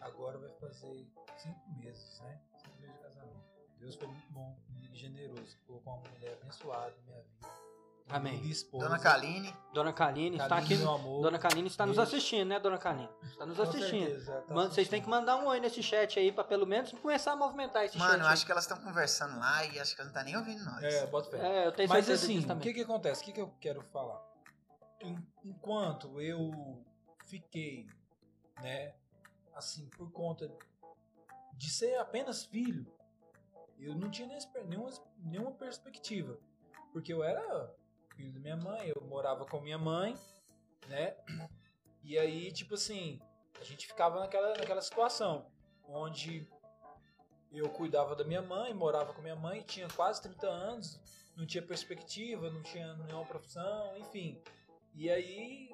S2: agora vai fazer cinco meses, né? Cinco meses de casamento. Deus foi muito bom e generoso, colocou uma mulher abençoada na minha vida.
S1: Amém.
S3: Dona Kaline.
S1: Dona Kaline está aqui.
S2: meu amor.
S1: Dona Kaline está nos
S2: Beijo.
S1: assistindo, né, Dona Kaline? Está nos
S2: Com
S1: assistindo.
S2: certeza, tá
S1: Mano, vocês têm que mandar um oi nesse chat aí pra pelo menos começar a movimentar esse
S3: Mano,
S1: chat.
S3: eu
S1: aí.
S3: acho que elas estão conversando lá e acho que elas não tá nem ouvindo nós.
S2: É, bota fé.
S1: É, eu tenho
S2: Mas
S1: certeza
S2: assim,
S1: disso
S2: o que que acontece? O que que eu quero falar? En- Enquanto eu fiquei, né, assim, por conta de ser apenas filho, eu não tinha nenhuma, nenhuma perspectiva. Porque eu era filho da minha mãe, eu morava com minha mãe, né? E aí, tipo assim, a gente ficava naquela, naquela situação onde eu cuidava da minha mãe, morava com minha mãe, tinha quase 30 anos, não tinha perspectiva, não tinha nenhuma profissão, enfim. E aí,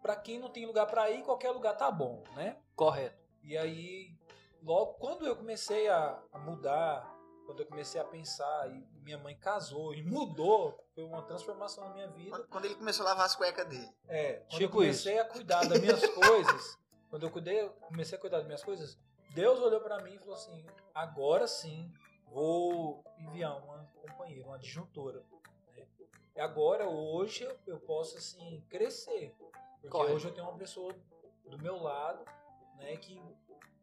S2: pra quem não tem lugar pra ir, qualquer lugar tá bom, né?
S1: Correto.
S2: E aí, logo quando eu comecei a, a mudar, quando eu comecei a pensar, e minha mãe casou e mudou, foi uma transformação na minha vida.
S3: Quando, quando ele começou a lavar as cuecas dele.
S2: É, quando eu
S1: Tipo
S2: comecei a cuidar das minhas coisas, quando eu cuidei, comecei a cuidar das minhas coisas, Deus olhou pra mim e falou assim: agora sim vou enviar uma companheira, uma adjuntora. né? E agora, hoje, eu, eu posso assim crescer. Porque
S1: Correto.
S2: hoje eu tenho uma pessoa do meu lado, né, que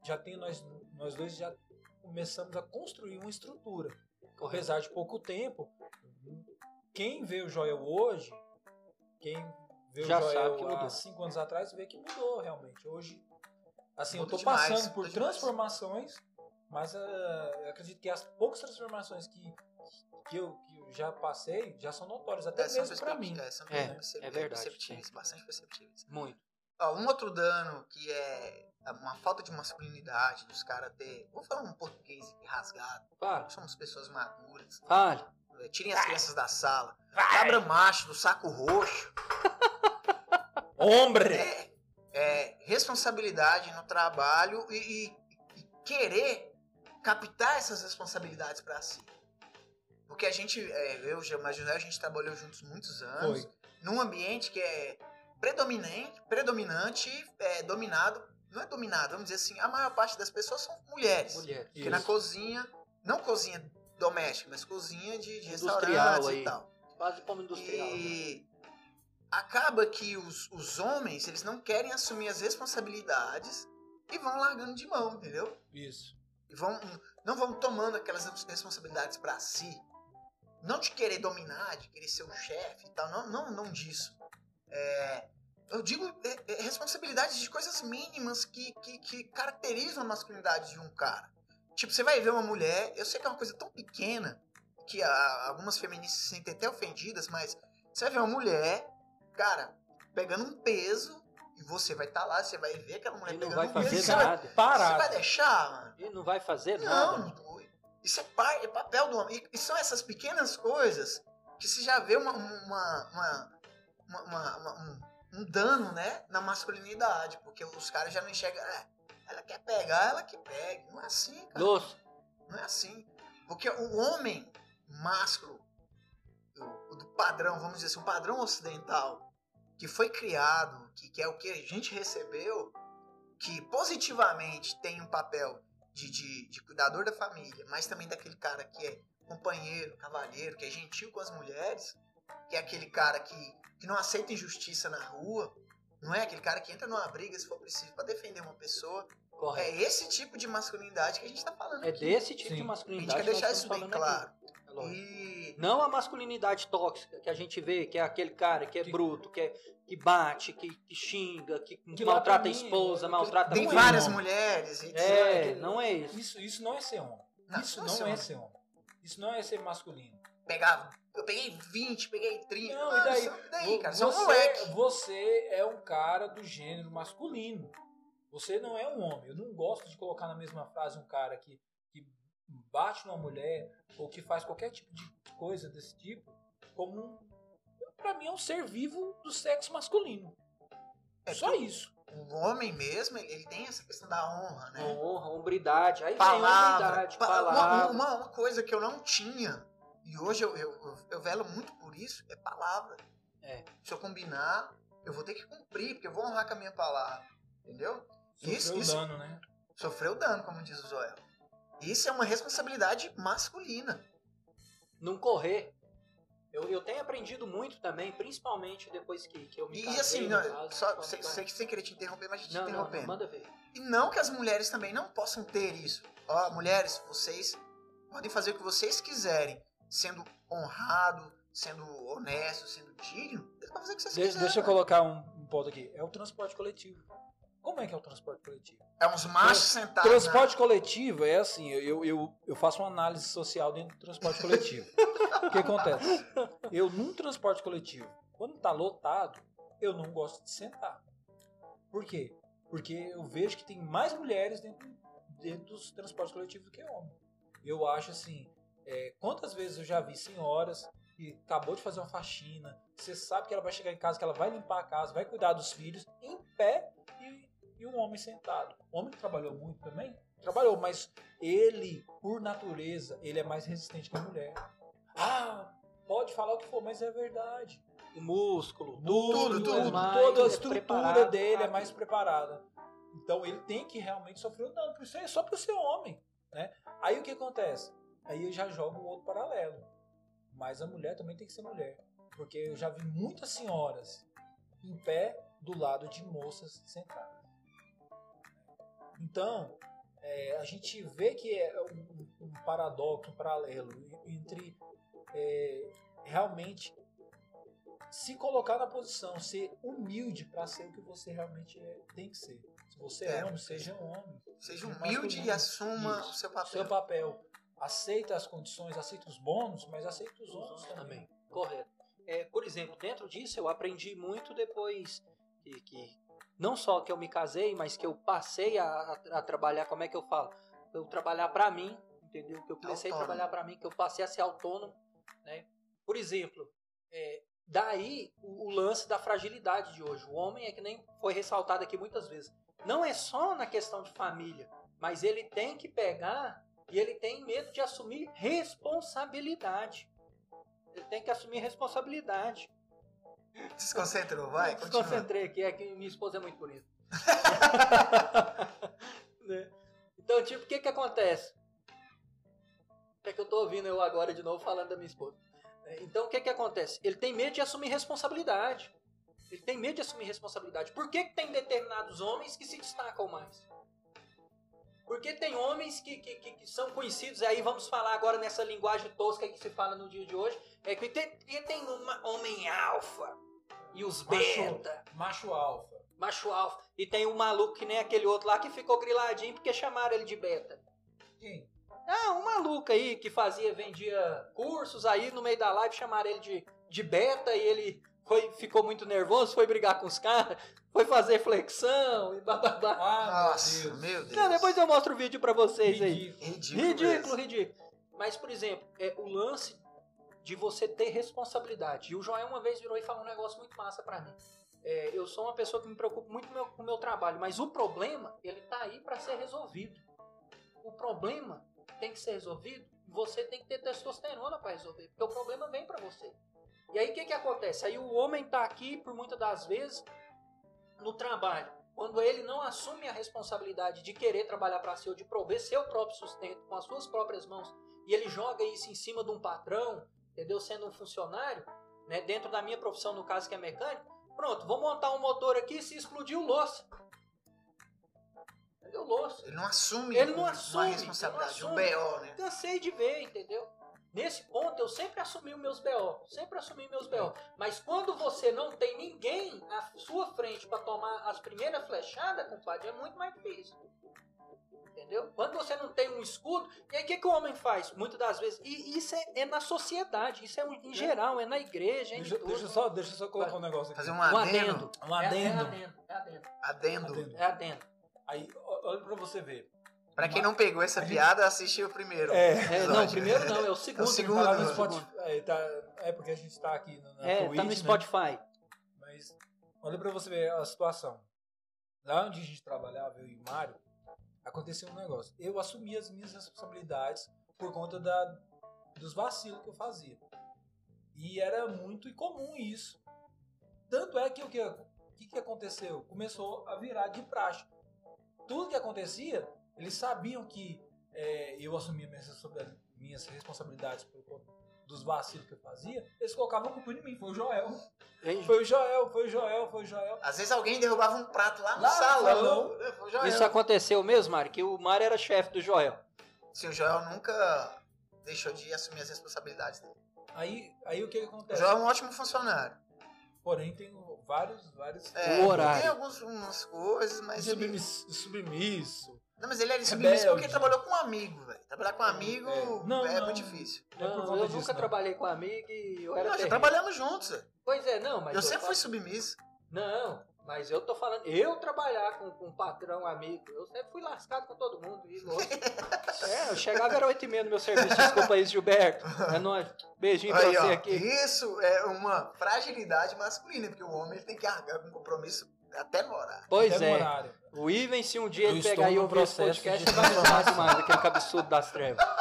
S2: já tem nós, nós dois já começamos a construir uma estrutura. Apesar de pouco tempo, quem vê o Joel hoje, quem vê
S1: Já
S2: o
S1: sabe
S2: Joel
S1: que
S2: há
S1: mudou.
S2: cinco anos atrás, vê que mudou realmente. Hoje, assim, eu
S3: demais,
S2: passando por
S3: mudou demais.
S2: transformações, mas ah, eu acredito que as poucas transformações que, que, eu, que eu já passei já são notórias, até
S3: É,
S2: mesmo pra mim.
S3: É, são
S1: É, é verdade,
S3: perceptíveis, bastante perceptíveis.
S1: Muito.
S3: Ó, um outro dano que é uma falta de masculinidade dos caras ter. Vou falar um português rasgado.
S1: Fala.
S3: Somos pessoas maduras.
S1: Fale.
S3: É, Tirem as crianças da sala. Cabra macho do saco roxo.
S2: Hombre!
S3: É, é, responsabilidade no trabalho e, e- e querer captar essas responsabilidades pra si. Porque a gente, é, eu, e José, a gente trabalhou juntos muitos anos.
S2: Foi.
S3: num ambiente que é predominante, predominante, é, dominado, não é dominado, vamos dizer assim, a maior parte das pessoas são mulheres.
S1: Mulher.
S3: Porque na
S2: Isso.
S3: cozinha, não cozinha doméstica, mas cozinha de, de
S1: Industrial
S3: restaurantes
S1: aí.
S3: e tal.
S1: Quase como industrial. né?
S3: E acaba que os, os homens, eles não querem assumir as responsabilidades e vão largando de mão, entendeu?
S2: Isso.
S3: E vão, não vão tomando aquelas responsabilidades pra si. não de querer dominar, de querer ser o chefe e tal, não, não, não disso. É, eu digo é, é, responsabilidades de coisas mínimas que, que, que caracterizam a masculinidade de um cara. Tipo, você vai ver uma mulher, eu sei que é uma coisa tão pequena que a, algumas feministas se sentem até ofendidas, mas você vai ver uma mulher, cara, pegando um peso e você vai estar tá lá, você vai ver aquela mulher
S1: E
S3: pegando
S1: vai
S3: um
S1: fazer
S3: peso. Você
S1: nada.
S3: vai,
S2: Parado.
S3: você vai deixar, mano?
S1: E não vai fazer
S3: Não,
S1: nada.
S3: não. Isso é, par, é papel do homem. E- são essas pequenas coisas que se já vê uma, uma, uma, uma- uma- uma- um, um dano, né, na masculinidade. Porque os caras já não enxergam. É, ela quer pegar, ela que pegue. Não é assim, cara.
S1: Lúcio,
S3: Não é assim. Porque o homem másculo, o, o do padrão, vamos dizer assim, um padrão ocidental, que foi criado, que, que é o que a gente recebeu, que positivamente tem um papel de, de, de cuidador da família, mas também daquele cara que é companheiro, cavalheiro, que é gentil com as mulheres, que é aquele cara que, que não aceita injustiça na rua, não é aquele cara que entra numa briga se for preciso para defender uma pessoa. É
S1: correto.
S3: esse tipo de masculinidade que a gente tá falando
S1: É
S3: aqui.
S1: desse tipo
S2: Sim.
S1: de
S3: A gente
S1: masculinidade
S3: quer deixar isso bem
S1: falando
S3: claro.
S1: aqui. É.
S3: E
S1: Não a masculinidade tóxica que a gente vê, que é aquele cara que é
S2: Que-
S1: bruto, que, é, que bate, que, que xinga, que,
S2: Que
S1: maltrata a esposa,
S2: é-
S1: maltrata a
S3: tem várias
S2: não.
S3: mulheres. E
S1: É,
S2: que-
S1: não é isso.
S2: Isso, isso não é ser homem.
S3: Não,
S2: isso
S3: não é
S2: não
S3: ser
S2: é
S3: homem.
S2: ser homem. Isso não é ser masculino.
S3: Pegar, eu peguei 20, peguei 30.
S2: Não,
S3: Mano,
S2: e daí?
S3: isso- daí, cara? Você é um
S2: você,
S3: moleque.
S2: você é um cara do gênero masculino. Você não é um homem. Eu não gosto de colocar na mesma frase um cara que, que bate numa mulher ou que faz qualquer tipo de coisa desse tipo como um. Pra mim é um ser vivo do sexo masculino.
S3: É
S2: Só isso.
S3: O homem mesmo, ele, ele tem essa questão da honra, né?
S1: Honra, hombridade. Aí vem
S3: palavra.
S1: hombridade,
S3: Pa-
S1: palavra.
S3: Uma, uma, uma coisa que eu não tinha, e hoje eu, eu, eu, eu velo muito por isso, é palavra.
S1: É.
S3: Se eu combinar, eu vou ter que cumprir, porque eu vou honrar com a minha palavra. Entendeu?
S2: Sofreu
S3: Isso- isso-
S2: dano, né?
S3: Sofreu dano, como diz o Zoel. Isso é uma responsabilidade masculina.
S1: Não correr. Eu, eu tenho aprendido muito também, principalmente depois que, que eu me
S3: E,
S1: casei.
S3: assim,
S1: no
S3: não,
S1: caso,
S3: só, sei, sei que sem querer te interromper, mas te
S1: Não, não, não,
S3: interrompendo.
S1: manda ver.
S3: E não que as mulheres também não possam ter isso. Ó, mulheres, vocês podem fazer o que vocês quiserem, sendo honrado, sendo honesto, sendo digno. Vocês podem fazer o que vocês
S2: De-
S3: quiserem.
S2: deixa eu colocar um, um ponto aqui. É o transporte coletivo. Como é que é o transporte coletivo?
S3: É uns machos sentados.
S2: Transporte coletivo é assim, eu, eu, eu faço uma análise social dentro do transporte coletivo. o que acontece? Eu, num transporte coletivo, quando tá lotado, eu não gosto de sentar. Por quê? Porque eu vejo que tem mais mulheres dentro, dentro dos transportes coletivos do que homens. Eu acho assim, é, quantas vezes eu já vi senhoras que acabou de fazer uma faxina, você sabe que ela vai chegar em casa, que ela vai limpar a casa, vai cuidar dos filhos, em pé e, e um homem sentado. O homem que trabalhou muito também, trabalhou, mas ele, por natureza, ele é mais resistente que a mulher. Ah, pode falar o que for, mas é verdade.
S1: O músculo,
S3: Tudo, tudo.
S1: é mais-
S2: toda a
S1: é
S2: estrutura
S1: preparado
S2: dele é mais preparada. Então ele tem que realmente sofrer o dano, por ser, só por ser homem. Né? Aí o que acontece? Aí eu já jogo um outro paralelo. Mas a mulher também tem que ser mulher. Porque eu já vi muitas senhoras em pé do lado de moças sentadas. Então, é, a gente vê que é um, um paradoxo, um paralelo entre é, realmente se colocar na posição, ser humilde para ser o que você realmente é- tem que ser. Se você é,
S3: É.
S2: homem, seja homem.
S3: Seja humilde e assuma o seu papel.
S2: Seu papel. Aceita as condições, aceita os bônus, mas aceita os ônus também.
S1: também. Correto. É, por exemplo, dentro disso eu aprendi muito depois que, que- não só que eu me casei, mas que eu passei a, a- a trabalhar, como é que eu falo? Eu trabalhar pra mim, entendeu? Que eu comecei
S3: Autônomo.
S1: a trabalhar pra mim, que eu passei a ser autônomo, né? Por exemplo, é, daí o, o lance da fragilidade de hoje. O homem é que nem foi ressaltado aqui muitas vezes. Não é só na questão de família, mas ele tem que pegar e ele tem medo de assumir responsabilidade. Ele tem que assumir responsabilidade.
S3: Desconcentrou, vai, continua.
S1: desconcentrei aqui, é que minha esposa é muito bonita. Né? Então, tipo, o que que acontece? É que eu tô ouvindo eu agora de novo falando da minha esposa. É, Então, o que que acontece? Ele tem medo de assumir responsabilidade. Ele tem medo de assumir responsabilidade. Por que, que tem determinados homens que se destacam mais? Porque tem homens que, que, que- que são conhecidos, aí vamos falar agora nessa linguagem tosca que se fala no dia de hoje, é que tem, tem uma homem alfa e os
S2: Macho.
S1: beta,
S2: Macho alfa.
S1: macho alfa, e tem um maluco que nem aquele outro lá que ficou griladinho porque chamaram ele de beta.
S2: Quem?
S1: Ah, um maluco aí que fazia, vendia cursos, aí no meio da live chamaram ele de, de beta e ele foi, ficou muito nervoso, foi brigar com os caras, foi fazer flexão e bababá.
S2: Ah,
S3: Nossa,
S2: meu Deus.
S3: meu Deus.
S1: Não, depois eu mostro o vídeo pra vocês aí.
S2: Ridículo.
S3: Ridículo.
S1: Ridículo, ridículo. Mas, por exemplo, é o lance de você ter responsabilidade. E o Joel uma vez virou e falou um negócio muito massa pra mim. É, eu sou uma pessoa que me preocupa muito com o meu, com o meu trabalho, mas o problema, ele tá aí pra ser resolvido. O problema tem que ser resolvido, você tem que ter testosterona pra resolver, porque o problema vem pra você. E aí o que que acontece? Aí o homem tá aqui, por muitas das vezes, no trabalho. Quando ele não assume a responsabilidade de querer trabalhar para si ou de prover seu próprio sustento com as suas próprias mãos, e ele joga isso em cima de um patrão, entendeu? Sendo um funcionário, né? Dentro da minha profissão, no caso que é mecânico, pronto, vou montar um motor aqui se explodir o louça. Entendeu? Louça.
S3: Ele não assume,
S1: Ele não
S3: uma
S1: assume,
S3: responsabilidade,
S1: ele
S3: um
S1: não assume.
S3: BO, né?
S1: Cansei de ver, entendeu? Nesse ponto, eu sempre assumi os meus BO. Sempre assumi meus BO. Mas quando você não tem ninguém à sua frente para tomar as primeiras flechadas, compadre, é muito mais difícil. Entendeu? Quando você não tem um escudo, e aí o que, que o homem faz? Muitas das vezes. E isso é, é na sociedade, isso é em geral, é na igreja, é em
S2: Deixa,
S1: tudo.
S2: deixa eu só, deixa eu só colocar um negócio aqui.
S3: Fazer um
S1: um
S3: adendo.
S2: Um
S1: É, é
S2: adendo.
S1: adendo. É adendo.
S3: Adendo.
S2: Adendo.
S1: É adendo.
S2: Aí, olha pra você ver.
S3: Pra quem não pegou essa piada, assistiu o primeiro.
S2: É.
S1: É, não,
S3: episódio.
S1: primeiro não, é o segundo.
S3: É o segundo,
S2: Falar no
S3: né?
S2: Spotify. É, tá, é porque a gente tá aqui na, na
S1: É,
S2: Twitch,
S1: tá no
S2: né?
S1: Spotify.
S2: Mas olha pra você ver a situação. Lá onde a gente trabalhava, eu e o Mário, aconteceu um negócio. Eu assumi as minhas responsabilidades por conta da, dos vacilos que eu fazia. E era muito incomum isso. Tanto é que o que, o que, que aconteceu? Começou a virar de praxe. Tudo que acontecia, eles sabiam que é, eu assumia minhas, responsabilidades- minhas responsabilidades por conta dos vacilos que eu fazia. Eles colocavam a culpa em mim. Foi o Joel. Foi o Joel, foi o Joel, foi o Joel.
S3: Às vezes alguém derrubava um prato lá no
S2: Lá no
S3: salão. o Joel.
S1: Isso aconteceu mesmo, Mário? Que o Mário era chefe do Joel.
S3: Se o Joel nunca deixou de assumir as responsabilidades dele.
S2: Aí, aí o que, que
S3: O
S2: acontece?
S3: Joel é um ótimo funcionário.
S2: Porém, tem vários, vários.
S3: É,
S1: O horário.
S3: Tem algumas coisas, mas ele...
S2: submisso.
S3: Não, mas ele era submisso porque
S2: Rebelde.
S3: trabalhou com um amigo, velho. Trabalhar com um amigo
S2: É. Não,
S3: é
S2: não.
S3: muito difícil.
S2: Não é
S1: Não, eu
S2: disso,
S1: nunca
S2: não.
S1: trabalhei com amigo e eu era
S3: Nós trabalhamos juntos, velho.
S1: Pois é, não, mas
S3: Eu sempre fui submisso.
S1: Não, mas eu tô falando, eu trabalhar com, com um patrão amigo, eu sempre fui lascado com todo mundo. E louco. é, eu chegava era 8 e meia no meu serviço, desculpa aí, Gilberto. É nóis. Beijinho pra
S3: Aí,
S1: você
S3: ó,
S1: aqui.
S3: isso é uma fragilidade masculina, porque o homem ele tem que arcar com compromisso até no horário.
S1: Pois
S2: Até
S1: é.
S2: horário.
S1: O Ivan, se um dia
S2: Eu
S1: ele pegar e ouvir esse
S2: processo
S1: podcast,
S2: de
S1: vai
S2: transformação.
S1: demais daquele cabeçudo das trevas.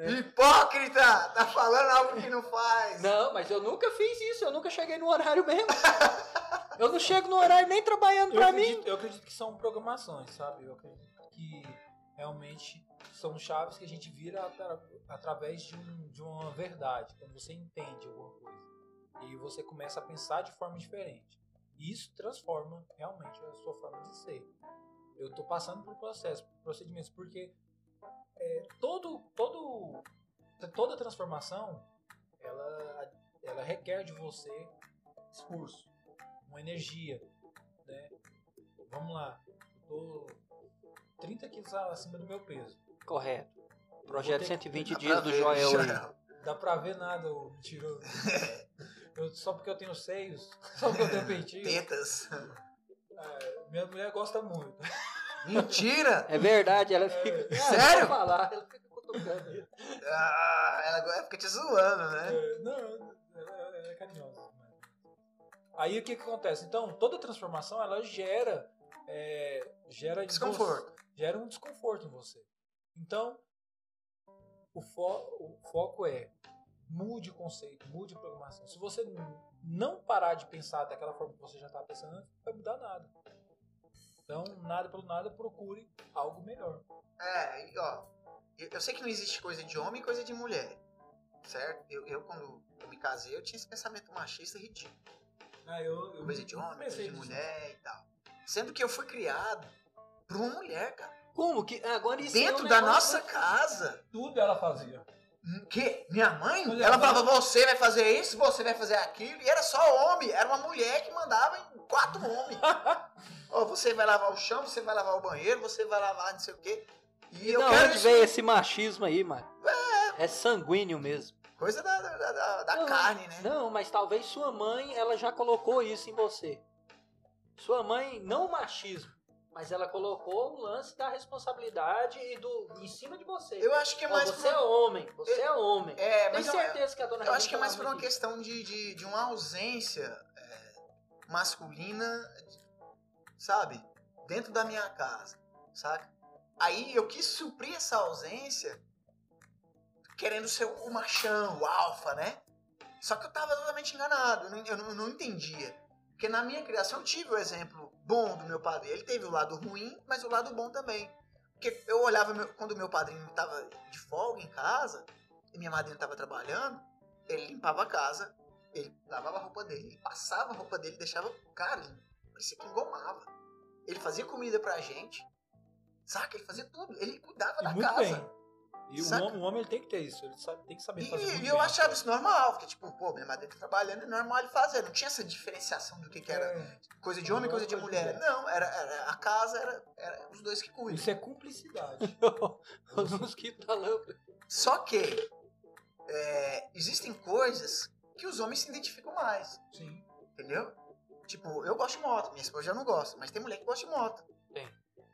S1: É.
S3: Hipócrita! Tá falando algo que não faz.
S1: Não, mas eu nunca fiz isso, eu nunca cheguei no horário mesmo. Eu não chego no horário nem trabalhando
S2: Eu
S1: pra mim.
S2: acredito, eu acredito que são programações, sabe? Eu acredito que realmente são chaves que a gente vira atra- através de, um- de uma verdade, quando você entende alguma coisa. E você começa a pensar de forma diferente. E isso transforma realmente a sua forma de ser. Eu estou passando por processo, por procedimentos, porque é, todo, todo, toda transformação ela, ela requer de você esforço, uma energia, né? Vamos lá, tô 30 quilos acima do meu peso.
S1: Correto. Projeto
S2: Vou ter que-
S1: 120
S3: Dá
S1: dias do
S3: ver,
S1: Joel.
S3: Joel.
S2: Dá pra ver nada, ô mentiroso. Eu- só porque eu tenho seios, só porque eu tenho peitinho.
S3: Tetas.
S2: é, minha mulher gosta muito.
S3: Mentira!
S1: É verdade, ela fica.
S3: Sério?
S1: Vou falar, ela fica cutucando.
S3: Ah, ela agora fica te zoando, né?
S2: É, não, Aí o que, que acontece? Então, toda transformação ela gera, é, gera
S3: Desconforto.
S2: gera um desconforto em você. Então, o, fo- o foco é mude o conceito, mude a programação. Se você não parar de pensar daquela forma que você já estava pensando antes, não vai mudar nada. Então, nada pelo nada, procure algo melhor.
S3: É, e, ó, eu, eu sei que não existe coisa de homem e coisa de mulher, certo? Eu, eu, quando eu me casei, eu tinha esse pensamento machista ridículo.
S2: Ah, eu, eu
S3: Coisa de homem, coisa de
S2: disso.
S3: mulher e tal. Sendo que eu fui criado por uma mulher, cara.
S1: Como que. Agora isso é
S3: Dentro da
S1: negócio-
S3: nossa casa.
S2: Tudo ela fazia.
S3: Hum, Que? Minha mãe? Ela falava, você vai fazer isso, você vai fazer aquilo. E era só homem. Era uma mulher que mandava em quatro homens. Ó, você vai lavar o chão, você vai lavar o banheiro, você vai lavar não sei o quê. E eu
S1: da
S3: quero
S1: onde
S3: isso.
S1: veio esse machismo aí, mano? É sanguíneo mesmo.
S3: Coisa da, da, da- da
S1: Não,
S3: carne, né?
S1: Não, mas talvez sua mãe, ela já colocou isso em você. Sua mãe, não o machismo, mas ela colocou o lance da responsabilidade e do em cima de você.
S3: Eu acho que é mais
S1: você
S3: por...
S1: é homem, você é homem.
S3: É,
S1: Tem
S3: mas eu,
S1: certeza que a dona
S3: eu acho que é mais por uma questão de, de, de uma ausência é, masculina, sabe? Dentro da minha casa, saca? Aí eu quis suprir essa ausência querendo ser o machão, o alfa, né? Só que eu tava totalmente enganado, eu não, eu não- entendia. Porque na minha criação eu tive o exemplo bom do meu padre. Ele teve o lado ruim, mas o lado bom também. Porque eu olhava meu- quando meu padrinho estava de folga em casa e minha madrinha estava trabalhando, ele limpava a casa, ele lavava a roupa dele, ele passava a roupa dele, deixava, cara, ele parecia que engomava. Ele fazia comida pra gente, saca? Ele fazia tudo, ele cuidava
S2: E
S3: da
S2: muito
S3: casa.
S2: bem. E o
S3: Saca?
S2: homem, o homem ele tem que ter isso. Ele sabe, tem que saber
S3: E,
S2: fazer
S3: e
S2: bem
S3: eu achava isso normal, porque, tipo, pô, minha madrinha tá trabalhando, é normal ele fazer. Não tinha essa diferenciação do que, que era
S2: É,
S3: coisa de homem e coisa de
S2: Coisa de
S3: mulher.
S2: mulher.
S3: Não, era, era- a casa era, era os dois que cuidam.
S2: isso é cumplicidade.
S1: Os mosquitos tá louco.
S3: Só que é, existem coisas que os homens se identificam mais,
S2: Sim.
S3: entendeu? Tipo, eu gosto de moto, minha esposa já não gosta, mas tem mulher que gosta de moto.
S1: Tem.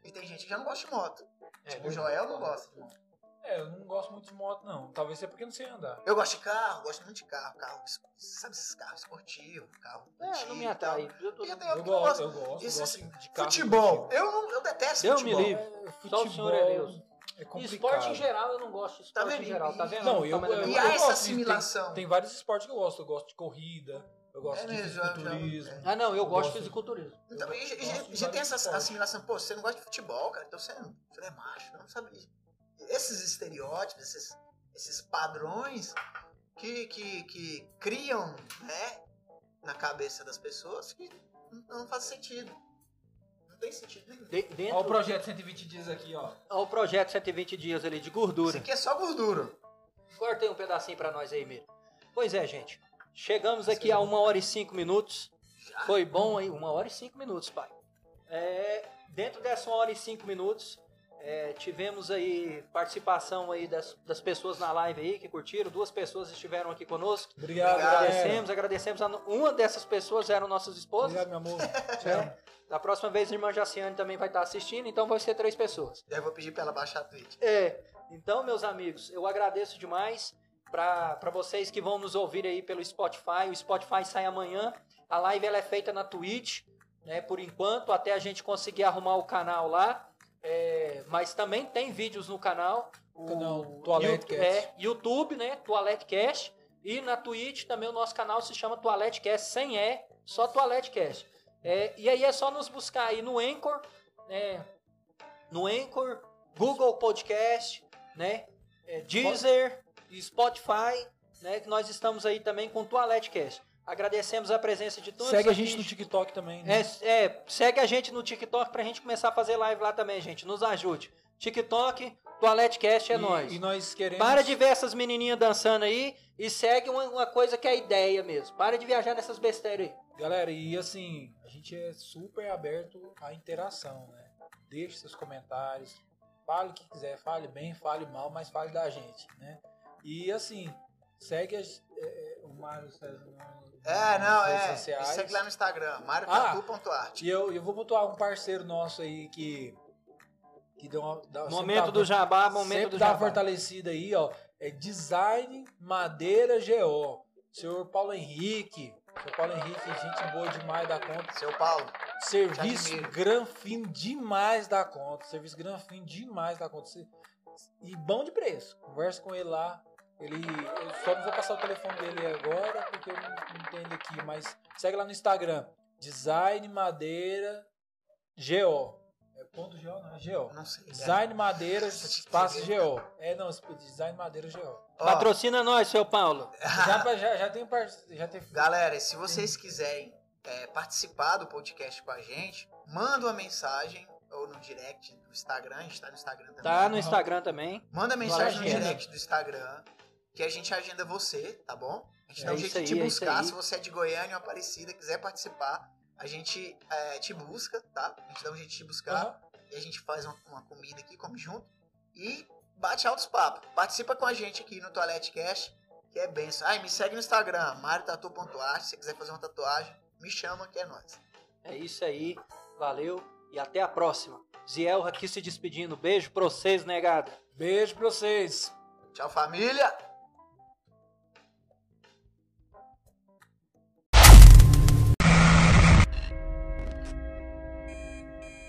S3: E tem gente que já não gosta de moto.
S1: É,
S3: tipo, o Joel não gosta de moto.
S2: É, eu não gosto muito de moto, não. Talvez seja porque eu não sei andar.
S3: Eu gosto de carro, gosto muito de carro. Carro, sabe esses carros esportivos, carro
S1: É, não me
S3: tal.
S1: atrai. Eu tô-
S3: E eu tenho
S2: Eu gosto, eu gosto.
S3: Isso,
S2: eu gosto
S3: assim,
S2: de carro
S3: Futebol. Eu, não, eu detesto
S1: Deus me
S3: futebol.
S1: livre.
S2: É,
S1: Só o senhor é Deus.
S2: É complicado.
S1: Esporte em geral eu não gosto de esporte
S3: vendo?
S1: em geral, tá vendo?
S2: Não,
S1: Tá
S2: eu-
S1: na
S2: eu-
S3: E há essa
S2: gosto de-
S3: assimilação.
S2: Tem vários esportes que eu gosto. Eu gosto de corrida, eu gosto
S3: É
S2: de
S3: mesmo, já- já-
S2: fisiculturismo.
S1: Ah, não, eu gosto de
S2: Gosto.
S1: fisiculturismo.
S3: Então, e já, já-
S2: de
S3: tem essa
S2: esportes.
S3: assimilação, pô, você não gosta de futebol, cara, então você não, você não é macho, eu não sabia. Esses estereótipos, esses, esses padrões que, que, que criam, né, na cabeça das pessoas que não, não faz sentido. Não tem sentido nenhum.
S1: De- dentro,
S2: Olha o projeto 120 dias aqui, ó.
S1: Olha o projeto 120 dias ali de
S3: Isso
S1: gordura.
S3: aqui é só gordura.
S1: Corta aí um pedacinho pra nós aí, Miro. Pois é, gente. Chegamos aqui a uma hora e cinco minutos. Foi bom aí, uma hora e cinco minutos, pai. É, dentro dessa uma hora e cinco minutos, é, tivemos aí participação aí das, das pessoas na live aí que curtiram. Duas pessoas estiveram aqui conosco.
S2: Obrigado.
S1: Agradecemos, agradecemos. a uma dessas pessoas eram nossas esposas.
S2: Obrigado, meu amor.
S1: É. Da próxima vez a irmã Jaciane também vai estar assistindo, então vai ser três pessoas.
S3: Eu vou pedir pra ela baixar a Twitch.
S1: É, então, meus amigos, eu agradeço demais para vocês que vão nos ouvir aí pelo Spotify. O Spotify sai amanhã. A live ela é feita na Twitch, né? Por enquanto, até a gente conseguir arrumar o canal lá. É, mas também tem vídeos no canal. O
S2: Canal Toalete
S1: Yu-
S2: Cast.
S1: É, YouTube, né? Toalete Cast. E na Twitch também o nosso canal se chama Toalete Cast, sem E, só Toalete Cast. É, e aí é só nos buscar aí no Anchor, né? No Anchor, Google Podcast, né? É, Deezer, Spotify, né? Que nós estamos aí também com Toalete Cast. Agradecemos a presença de todos.
S2: Segue a gente no TikTok também. né?
S1: É, é, segue a gente no TikTok pra gente começar a fazer live lá também, gente. Nos ajude. TikTok, Toalete Cast é
S2: e,
S1: nóis.
S2: E nós queremos.
S1: Para de ver essas menininhas dançando aí e segue uma, uma coisa que é ideia mesmo. Para de viajar nessas besteiras aí.
S2: Galera, e assim, a gente é super aberto à interação, né? Deixe seus comentários, fale o que quiser, fale bem, fale mal, mas fale da gente, né? E assim, segue as, é, o Mário César
S3: É, não, é.
S2: sociais.
S3: Segue lá no Instagram,
S2: Ah.
S3: mariotatu.art.
S2: E eu, eu vou botar um parceiro nosso aí que. Que deu uma. dá-
S1: Momento
S2: dá-
S1: do jabá, momento do
S2: dá uma
S1: jabá.
S2: fortalecida aí, ó. É Design Madeira GO. Senhor Paulo Henrique. Senhor Paulo Henrique, gente boa demais da conta.
S3: Seu Paulo.
S2: Serviço granfino demais da conta. Serviço granfino demais da conta. E bom de preço. Conversa com ele lá. Ele, eu só não vou passar o telefone dele agora, porque eu não, não tenho ele aqui. Mas segue lá no Instagram. Design Madeira GO. É ponto GO, não é GO.
S3: Não sei.
S2: Design Madeira, espaço GO. É, não, Design Madeira GO.
S3: Ó,
S1: Patrocina nós, seu Paulo.
S2: Já, já, já tem. Já tem.
S3: Galera, se vocês quiserem é, participar do podcast com a gente, manda uma mensagem. ou no direct do Instagram, a gente tá no Instagram também.
S1: Tá no Instagram também.
S3: Manda mensagem no
S1: agenda.
S3: direct do Instagram, que a gente agenda você, tá bom? A gente
S1: É
S3: dá um jeito de
S1: aí,
S3: te
S1: é
S3: buscar.
S1: aí.
S3: Se você é de Goiânia ou Aparecida, quiser participar, a gente é, te busca, tá? A gente dá um jeito de te buscar.
S2: Aham.
S3: E a gente faz uma, uma comida aqui, come junto. E bate altos papos. Participa com a gente aqui no Toilette Cash, que é benção. Ah, e me segue no Instagram, mariotatu.art. Se você quiser fazer uma tatuagem, me chama que é nóis.
S1: É isso aí. Valeu e até a próxima. Ziel aqui se despedindo. Beijo pra vocês, negada.
S2: Beijo pra vocês.
S3: Tchau, família!